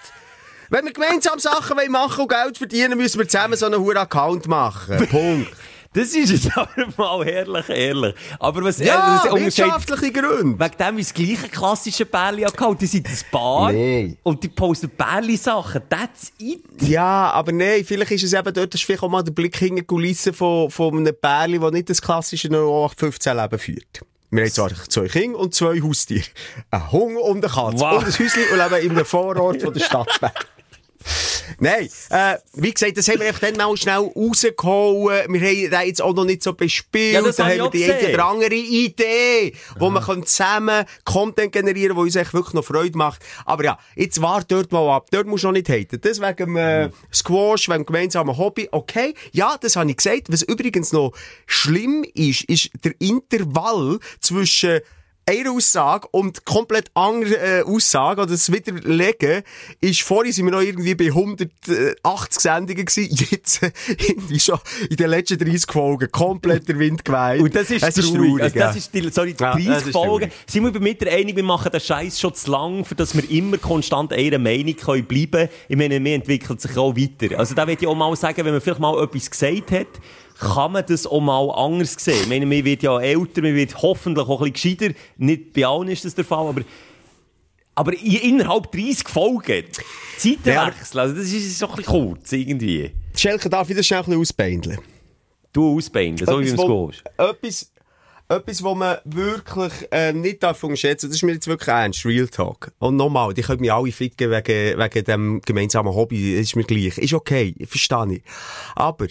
Wenn wir gemeinsam Sachen wollen machen und Geld verdienen, müssen wir zusammen so einen hohen Account machen. [LAUGHS] Punkt. Das ist jetzt [LAUGHS] aber mal herrlich, ehrlich. Aber was Ja, äh, wirtschaftliche Gründe. Wegen dem ist das gleiche klassische Bärli-Account. Die sind ein Paar Nee. und die posten Bärli-Sachen. That's it. Ja, aber nein, vielleicht ist es eben dort, das ist vielleicht auch mal der Blick hinter die Kulissen von, von einem Pärchen, das nicht das klassische 0815-Leben führt. Wir haben zwar zwei Kinder und zwei Haustiere. Ein Hund und eine Katze. Wow. Und ein Häuschen und leben in einem Vorort von der Stadt Bern. [LAUGHS] Nein, äh, wie gesagt, das haben wir dann mal schnell rausgehauen. Wir haben den jetzt auch noch nicht so bespielt. Ja, da hab haben wir die eine oder andere Idee, wo man kann zusammen Content generieren kann, der uns echt wirklich noch Freude macht. Aber ja, jetzt war dort mal ab. Dort musst du noch nicht haten. Das wegen dem äh, Squash, wegen dem gemeinsamen Hobby. Okay, ja, das habe ich gesagt. Was übrigens noch schlimm ist, ist der Intervall zwischen eine Aussage und komplett andere äh, Aussage, oder das Widerlegen, ist, vorhin sind wir noch irgendwie bei 180 Sendungen gewesen, [LAUGHS] jetzt äh, irgendwie schon in den letzten 30 Folgen komplett der Wind geweht. Und das ist es traurig. also, ja. das ist die, sorry, die Ja, das ist Preisfolge. traurig. Sind wir mit der einig, wir machen den Scheiß schon zu lang, für dass wir immer konstant einer Meinung können bleiben Ich meine, wir entwickelt sich auch weiter. Also da würde ich auch mal sagen, wenn man vielleicht mal etwas gesagt hat, kann man das auch mal anders sehen. Ich meine, man wird ja älter, man wird hoffentlich auch ein bisschen gescheiter. Nicht bei allen ist das der Fall, aber aber in- innerhalb 30 Folgen wechseln, also das ist so ein bisschen kurz irgendwie. Schelke, darf ich das schnell ein bisschen ausbeindeln? Du ausbeinden, so wie du es gehst. Etwas, etwas, was man wirklich äh, nicht darf unterschätzen, das ist mir jetzt wirklich ernst, Real Talk. Und nochmal, die können mich alle ficken wegen, wegen dem gemeinsamen Hobby, das ist mir gleich. Ist okay, verstehe ich. Aber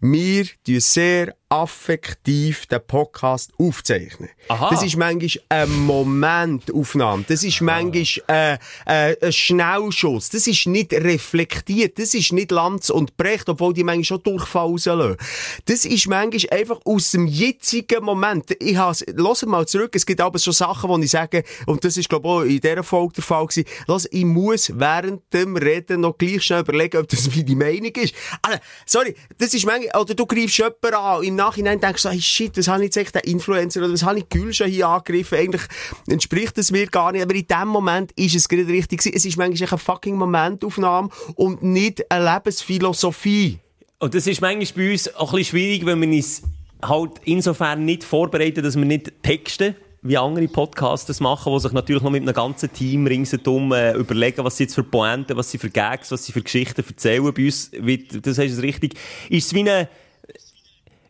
wir tun sehr affektiv den Podcast aufzeichnen. Aha. Das ist manchmal eine Momentaufnahme. Das ist manchmal äh, äh, ein Schnellschuss. Das ist nicht reflektiert. Das ist nicht Lanz und Brecht, obwohl die manchmal schon Durchfall rauslassen. Das ist manchmal einfach aus dem jetzigen Moment. Ich has, Hört mal zurück. Es gibt aber schon Sachen, wo ich sage, und das ist, glaube ich, auch in dieser Folge der Fall gewesen, Los, ich muss während dem Reden noch gleich schnell überlegen, ob das meine Meinung ist. Also, sorry, das ist manchmal, oder du greifst jemanden an, Nachhinein denkst du, hey, shit, was habe ich jetzt echt den Influencer, oder was habe ich Gül schon hier angegriffen? Eigentlich entspricht das mir gar nicht, aber in dem Moment ist es gerade richtig. Es ist manchmal eine fucking Momentaufnahme und nicht eine Lebensphilosophie. Und das ist manchmal bei uns auch ein bisschen schwierig, wenn wir uns halt insofern nicht vorbereiten, dass wir nicht texten, wie andere Podcasts das machen, die sich natürlich noch mit einem ganzen Team ringsherum äh, überlegen, was sie jetzt für Pointen, was sie für Gags, was sie für Geschichten erzählen. Bei uns, wie, das heißt es richtig, ist es wie eine,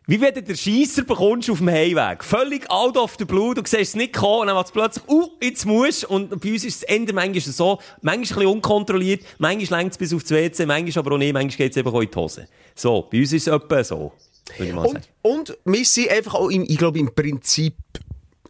wie wenn du den Scheisser bekommst auf dem Heimweg. Völlig out of the blue, du siehst es nicht kommen, und dann macht es plötzlich, uh, jetzt musst Und bei uns ist es Ende manchmal so, manchmal ein bisschen unkontrolliert, manchmal längt es bis aufs WC, manchmal aber auch nicht, manchmal geht es eben auch in die Hose. So, bei uns ist es etwa so. Und, und wir sind einfach auch, im, ich glaube, im Prinzip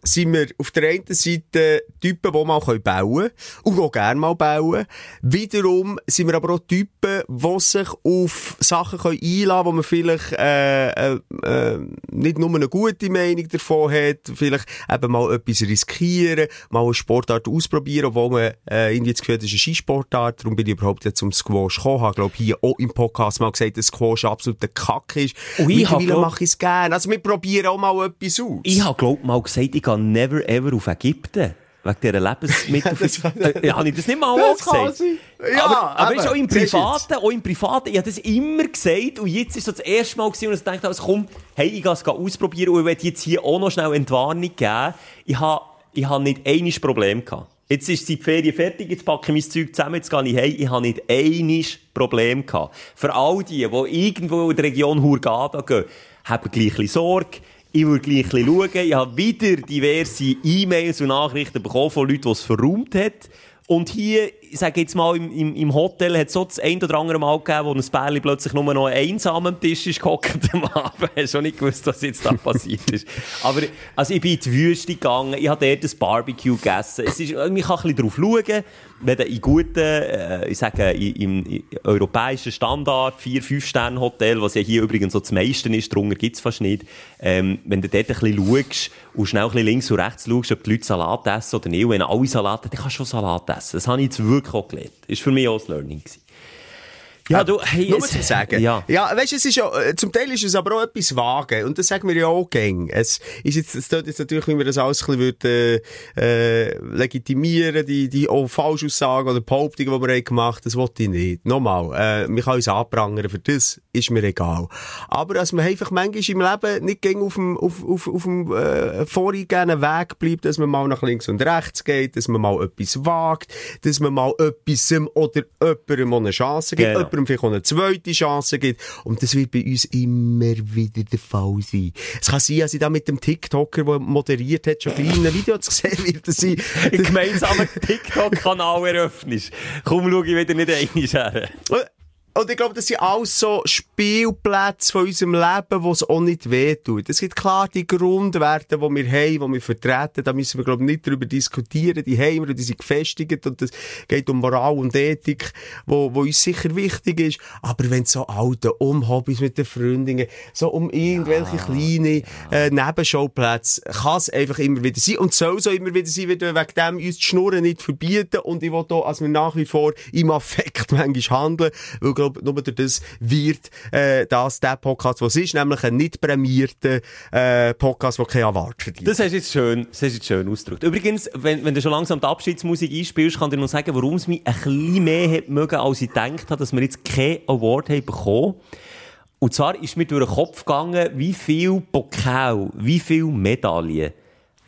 sind wir auf der einen Seite Typen, die mal bauen können und auch gerne mal bauen. Wiederum sind wir aber auch Typen, die sich auf Sachen können einlassen können, wo man vielleicht äh, äh, äh, nicht nur eine gute Meinung davon hat, vielleicht eben mal etwas riskieren, mal eine Sportart ausprobieren, obwohl man äh, irgendwie das Gefühl hat, das ist eine Skisportart, darum bin ich überhaupt jetzt zum Squash gekommen, habe glaube hier auch im Podcast mal gesagt, dass Squash absolut ein Kack ist. Und ich habe, Mittlerweile mache ich es gerne. Also wir probieren auch mal etwas aus. Ich habe, glaub mal gesagt, ich gehe never ever auf Ägypten. Wegen dieser Lebensmittel. [LAUGHS] äh, habe ich das nicht mal Das gesagt? sein. Ja, aber, aber eben. ist auch im Privaten, auch im Privaten, ich habe das immer gesagt und jetzt ist so das erste Mal gewesen, und ich dachte, also komm, hey, ich gehe es ausprobieren und ich werde jetzt hier auch noch schnell Entwarnung geben. Ich habe, ich habe nicht einiges Problem gehabt. Jetzt ist die Ferien fertig, jetzt packe ich mein Zeug zusammen, jetzt gehe ich heim. Ich habe nicht einiges Problem gehabt. Für all die, die irgendwo in der Region Hurghada gehen, haben gleich ein bisschen Sorge. Ich würde gleich schauen. Ich habe wieder diverse E-Mails und Nachrichten bekommen von Leuten, die es verräumt hat. Und hier, ich sage jetzt mal, im, im, im Hotel hat es so das ein oder andere Mal gegeben, wo ein Bärli plötzlich nur noch einsam am Tisch ist gehockt am Abend. [LAUGHS] Hast schon nicht gewusst, was jetzt da passiert ist. Aber, also ich bin in die Wüste gegangen, ich habe dort ein Barbecue gegessen. Es ist, irgendwie kann ich ein bisschen drauf schauen, wenn du in guten, äh, ich sage, im, im europäischen Standard, 4 5 Sterne Hotel, was ja hier übrigens so das meiste ist, darunter gibt's fast nicht, ähm, wenn du dort ein bisschen schaust und schnell ein bisschen links und rechts schaust, ob die Leute Salat essen oder nicht, wenn alle Salat essen, dann kannst du schon Salat essen. Das habe ich jetzt wirklich auch gelernt. War für mich auch das Learning. Ja, du, hey, Nur es- zu sagen. Ja. ja weißt, es ist ja, äh, zum Teil ist es aber auch etwas vage. Und das sagen wir ja auch gäng. Es ist jetzt, es tut jetzt natürlich, wie wir das alles ein bisschen würden, äh, legitimieren, die, die auch Falschaussagen oder Behauptungen, die wir haben gemacht das wollte ich nicht. Nochmal, äh, wir können uns anprangern, für das ist mir egal. Aber, dass man einfach manchmal im Leben nicht gäng auf dem, auf, auf, auf dem, äh, vorgegebenen Weg bleibt, dass man mal nach links und rechts geht, dass man mal etwas wagt, dass man mal etwas oder jemandem eine Chance gibt, Genau. Jemandem vielleicht auch eine zweite Chance gibt. Und das wird bei uns immer wieder der Fall sein. Es kann sein, dass ich da mit dem TikToker, der moderiert hat, schon gleich in einem Video zu sehen wird, dass ich, einen gemeinsamen TikTok-Kanal eröffnest. Komm, schau ich wieder nicht einmal her. Und ich glaube, das sind alles so Spielplätze von unserem Leben, wo es auch nicht wehtut. Es gibt klar die Grundwerte, die wir haben, die wir vertreten. Da müssen wir, glaube ich, nicht darüber diskutieren. Die haben wir und die sind gefestigt. Und es geht um Moral und Ethik, wo, wo uns sicher wichtig ist. Aber wenn es so alte, um Hobbys mit den Freundinnen, so um irgendwelche kleine äh, Nebenschauplätze, kann es einfach immer wieder sein. Und soll so immer wieder sein, wenn wir wegen dem uns die Schnurren nicht verbieten. Und ich will da, als wir nach wie vor im Affekt [LAUGHS] manchmal handeln, weil, glaube nur durch das wird äh, das der Podcast, was ist, nämlich ein nicht prämierter äh, Podcast, der keine Award verdient. Das hast du jetzt schön, schön ausgedrückt. Übrigens, wenn, wenn du schon langsam die Abschiedsmusik einspielst, kann ich dir noch sagen, warum es mich ein bisschen mehr hat mögen, als ich gedacht habe, dass wir jetzt keinen Award haben bekommen. Und zwar ist mir durch den Kopf gegangen, wie viel Pokal, wie viel Medaillen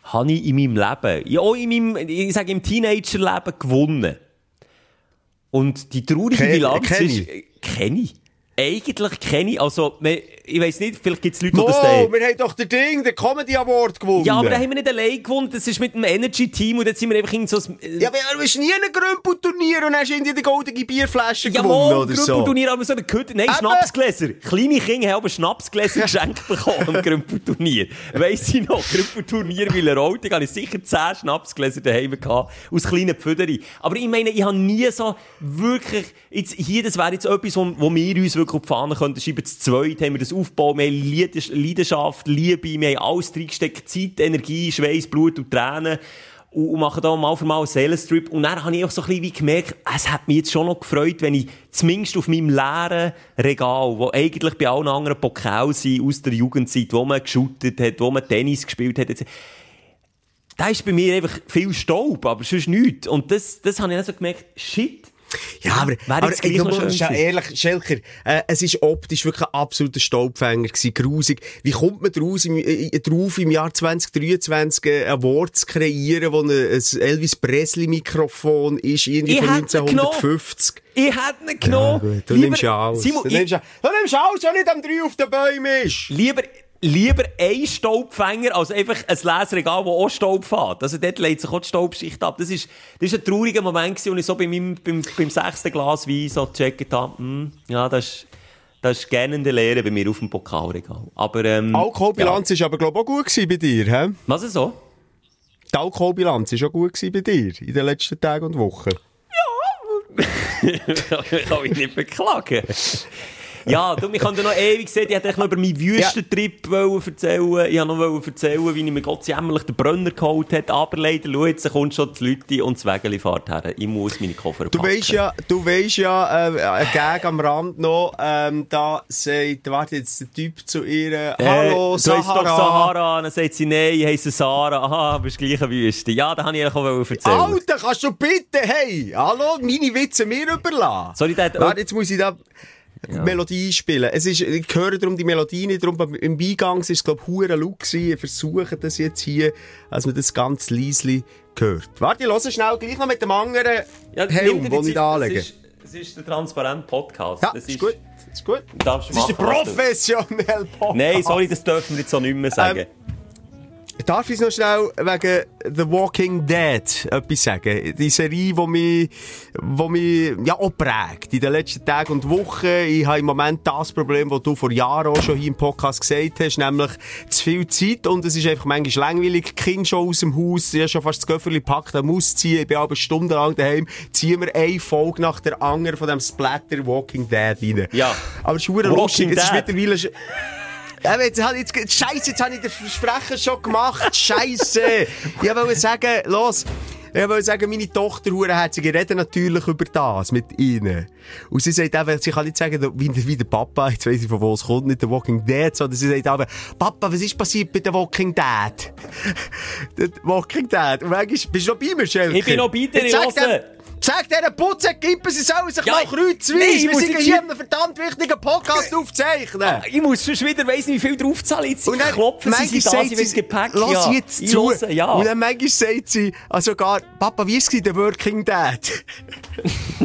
habe ich in meinem Leben, ja auch in meinem, ich sage im Teenagerleben gewonnen. Und die traurige Kenn- Bilanz kenn ist, äh, kenne ich. Eigentlich kenne ich, also, ich weiss nicht, vielleicht gibt es Leute, die das teilen. wir haben doch den Ding, den Comedy Award gewonnen. Ja, aber da haben wir nicht allein gewonnen. Das ist mit dem Energy-Team und jetzt sind wir einfach in so ein... Ja, aber du bist nie in einem Grümpelturnier und hast irgendwie die goldene Bierflasche Ja, gewonnen mal, oder so. Grümpelturnier, aber so eine Gehütte. Nein, Eben. Schnapsgläser. Kleine Kinder haben aber Schnapsgläser geschenkt bekommen am Grümpelturnier. Weiss ich noch, Grümpelturnier Wilerolting, hatte ich sicher 10 Schnapsgläser daheim gehabt, aus kleinen Pfüderi. Aber ich meine, ich habe nie so wirklich, jetzt, hier, das wäre jetzt etwas, wo, wo wir uns wirklich auf die Fahne könnten schreiben. Zu zweit haben wir das aufgebaut, wir haben Leidenschaft, Liebe, wir haben alles reingesteckt, Zeit, Energie, Schweiß, Blut und Tränen. und, mache da mal für mal einen Seelenstrip. Und dann habe ich auch so ein bisschen gemerkt, es hat mich jetzt schon noch gefreut, wenn ich zumindest auf meinem leeren Regal, wo eigentlich bei allen anderen Pokal sind aus der Jugendzeit, wo man geshootet hat, wo man Tennis gespielt hat, da ist bei mir einfach viel Staub, aber sonst nichts. Und das, das habe ich dann so gemerkt, shit. Ja, aber, Wäre aber ey, du noch schön ja ehrlich, Schelker, äh, es ist optisch wirklich ein absoluter Staubfänger gewesen, grusig. Wie kommt man draus, im, äh, drauf, im Jahr 2023 äh, ein Wort zu kreieren, wo ein, ein Elvis Presley-Mikrofon ist, irgendwie Ich von hätte ihn 1950? Ich hätte ihn genommen. Gut, du Lieber- nimmst ja alles. Simon, du, ich- nimmst ja, du nimmst alles, was nicht am 3 auf den Bäumen ist. Lieber, lieber ein Staubfänger als einfach ein Leseregal, das auch Staub fährt. Also dort legt sich auch die Staubschicht ab. Das ist, das ist ein trauriger Moment gewesen, und ich so bei meinem, beim, beim sechsten Glas Wein so gecheckt habe, hm, ja, das ist, das ist gähnende Lehre bei mir auf dem Pokalregal. Aber, ähm, Alkoholbilanz ist aber, glaube ich, auch gut gewesen bei dir, hä? Ja. Was ist so? Die Alkoholbilanz ist auch gut gewesen bei dir in den letzten Tagen und Wochen. [LAUGHS] kann ich nicht beklagen. Ja, du, ich kann dir noch ewig sehen, ich hätte noch über meinen Wüstentrip wollen erzählen. Ich wollte noch erzählen, wie ich mir Gott jämmerlich den Brenner geholt habe. Aber leider, schau, jetzt kommt schon die Leute und das Wägeli fährt her. Ich muss meine Koffer Du packen. weisst ja, du weisst ja, äh, ein Gag am Rand noch, ähm, da sagt, warte jetzt der Typ zu ihr, Äh, hallo, du heisst Sahara. doch Sahara. Dann sagt sie, nein, ich heisse Sarah. Aha, bist gleich eine Wüste. Ja, da habe ich auch erzählen. Alter, kannst du bitte, hey, hallo, meine Witze mir überlassen. Sorry, hat- Warte, jetzt muss ich da Melodie spielen. Es ist, ich höre darum die Melodie nicht, darum im Beigang ist es, glaube ich, hure laut gewesen. Ich versuche das jetzt hier, als man das ganz leislich hört. Warte, ich höre schnell gleich noch mit dem anderen Ja, Helm, den ich da Das anlege. ist, das ist der transparente Podcast. Ja, das ist gut, ist gut. Das ist der professionelle Podcast. Nein, sorry, das dürfen wir jetzt so nicht mehr sagen. Ähm, Darf ich noch schnell wegen The Walking Dead etwas sagen? Die Serie, die mich, die mich ja, auch prägt in den letzten Tagen und Wochen. Ich habe im Moment das Problem, das du vor Jahren auch schon hier im Podcast gesagt hast, nämlich zu viel Zeit und es ist einfach manchmal langweilig. Kinder schon aus dem Haus, ich habe schon fast das Göfferli gepackt, er muss ziehen, ich bin aber stundenlang daheim, ziehen wir eine Folge nach der anderen von dem Splatter Walking Dead rein. Ja. Aber es ist Walking lustig, es ist Dead. mittlerweile... ja, aber jetzt, ich jetzt, Scheiße, jetzt habe ich den Versprecher schon gemacht. Scheiße. ich wollte sagen, los. Ich wollte sagen, meine Tochter, Hurenherzige, reden natürlich über das mit ihnen. Und sie sagt einfach, sie kann nicht sagen, wie, wie der Papa, jetzt weiss ich von wo es kommt, nicht der Walking Dead, sondern sie sagt einfach, Papa, was ist passiert bei der Walking Dead? [LAUGHS] der Walking Dead. Und manchmal, bist du noch bei mir, Schelker? Ich bin noch bei dir, Jetzt ich. Sag diesen Putzenkippen, sie sollen sich Ja, mal kreuzweise. Ich Wir sind hier einen verdammt wichtigen Podcast aufzeichnen. Ich muss schon wieder weiss nicht, wie viel draufzahlen. Jetzt Und dann, klopfen sie sich da, sie will Gepäck. lass ja. jetzt zu. höre, ja. Und dann manchmal sagt sie, also gar, Papa, wie ist es der Working Dad? [LAUGHS]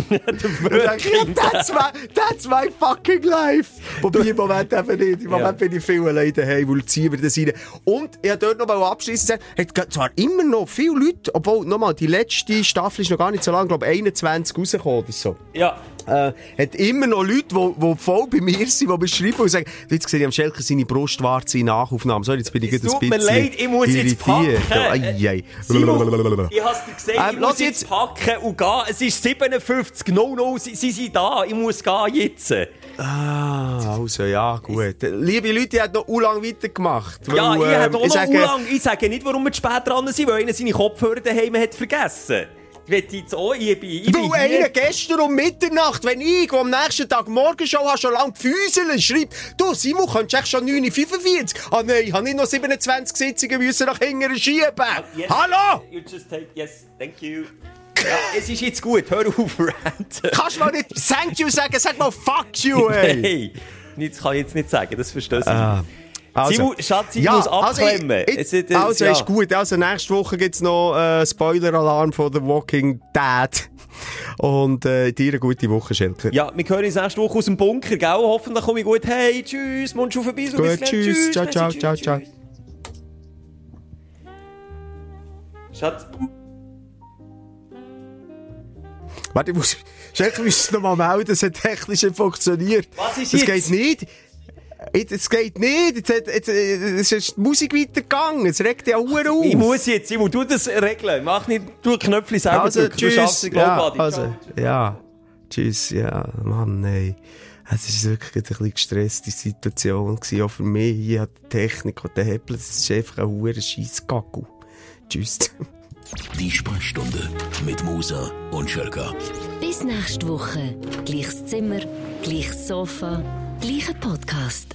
Sag ich, ja, that's my, that's my fucking life. Wobei im Moment eben nicht. Im Moment bin ich viel allein daheim, weil ziehen wir das rein. Und ich wollte dort noch mal abschließen sagen, hat zwar immer noch viele Leute, obwohl, nochmal, die letzte Staffel ist noch gar nicht so lang, glaube 21 rausgekommen oder so. Ja. Äh, hat immer noch Leute, die, voll bei mir sind, die beschreiben und sagen, jetzt sehe ich am Schelker seine Brustwarze in Nachaufnahmen. So, jetzt bin ich gerade ein tut bisschen mir leid, ich muss jetzt packen. Oh, ei, ei. Simon, ich hab's dir gesagt, Ähm, ich muss jetzt jetzt- packen und gehen. Es ist 57, no, no, sie, sie sind da. Ich muss gehen jetzt. Ah, also, ja, gut. Liebe Leute, ihr habt noch u lang weitergemacht. Ja, Weil, ich ähm, habe auch noch sage- lang. Ich sage nicht, warum wir zu spät dran sind, weil einer seine Kopfhörer daheim hat vergessen. Ich jetzt auch, ich bin, ich Weil einer gestern um Mitternacht, wenn ich, der am nächsten Tag Morgenshow habe, schon lange die Füße schreibt, du Simon, könntest du echt schon 9.45 Ah nein, ich habe nicht noch 27 Sitzungen müssen nach hinten schieben. Yes. Hallo! You just take, yes, thank you. Ja, es ist jetzt gut, hör auf, [LAUGHS] ranten. Kannst du mal nicht Thank you sagen, sag mal Fuck you, ey! Nein, das kann ich jetzt nicht sagen, das verstehst du Ah. Sie mu- Schatz, sie muss abklemmen. Also, ich, Es ich, es- also ja. ist gut. Also nächste Woche gibt's noch äh, Spoiler-Alarm von The Walking Dead. Und äh, dir eine gute Woche, Schelker. Ja, wir hören uns nächste Woche aus dem Bunker, gell? Hoffentlich komme ich gut. Hey, tschüss, Mundschuh vorbei. so Gut, gleich. tschüss. Ciao, ciao, tschüss, ciao, tschüss. ciao. Schatz, Warte, ich muss, Schelker, müsstest du noch mal melden, es hat technisch nicht funktioniert. Was ist das jetzt? geht nicht. Jetzt, es geht nicht. Jetzt, hat- jetzt, es ist die Musik weitergegangen. Es regt ja Uhr auf. ich muss jetzt, ich muss du das regeln. Mach nicht, du Knöpfchen selber Also, drücken. Du schaffst tschüss. es, Ja, also, ja. Tschüss, ja. Mann, nein. Es war wirklich eine bisschen gestresste Situation, gewesen, auch für mich. Hier hat die Technik und der Hebel, das ist einfach ein hoher Scheissgackel. Tschüss. Die Sprechstunde mit Musa und Schelka. Bis nächste Woche. Gleiches Zimmer, gleiches Sofa, gleicher Podcast.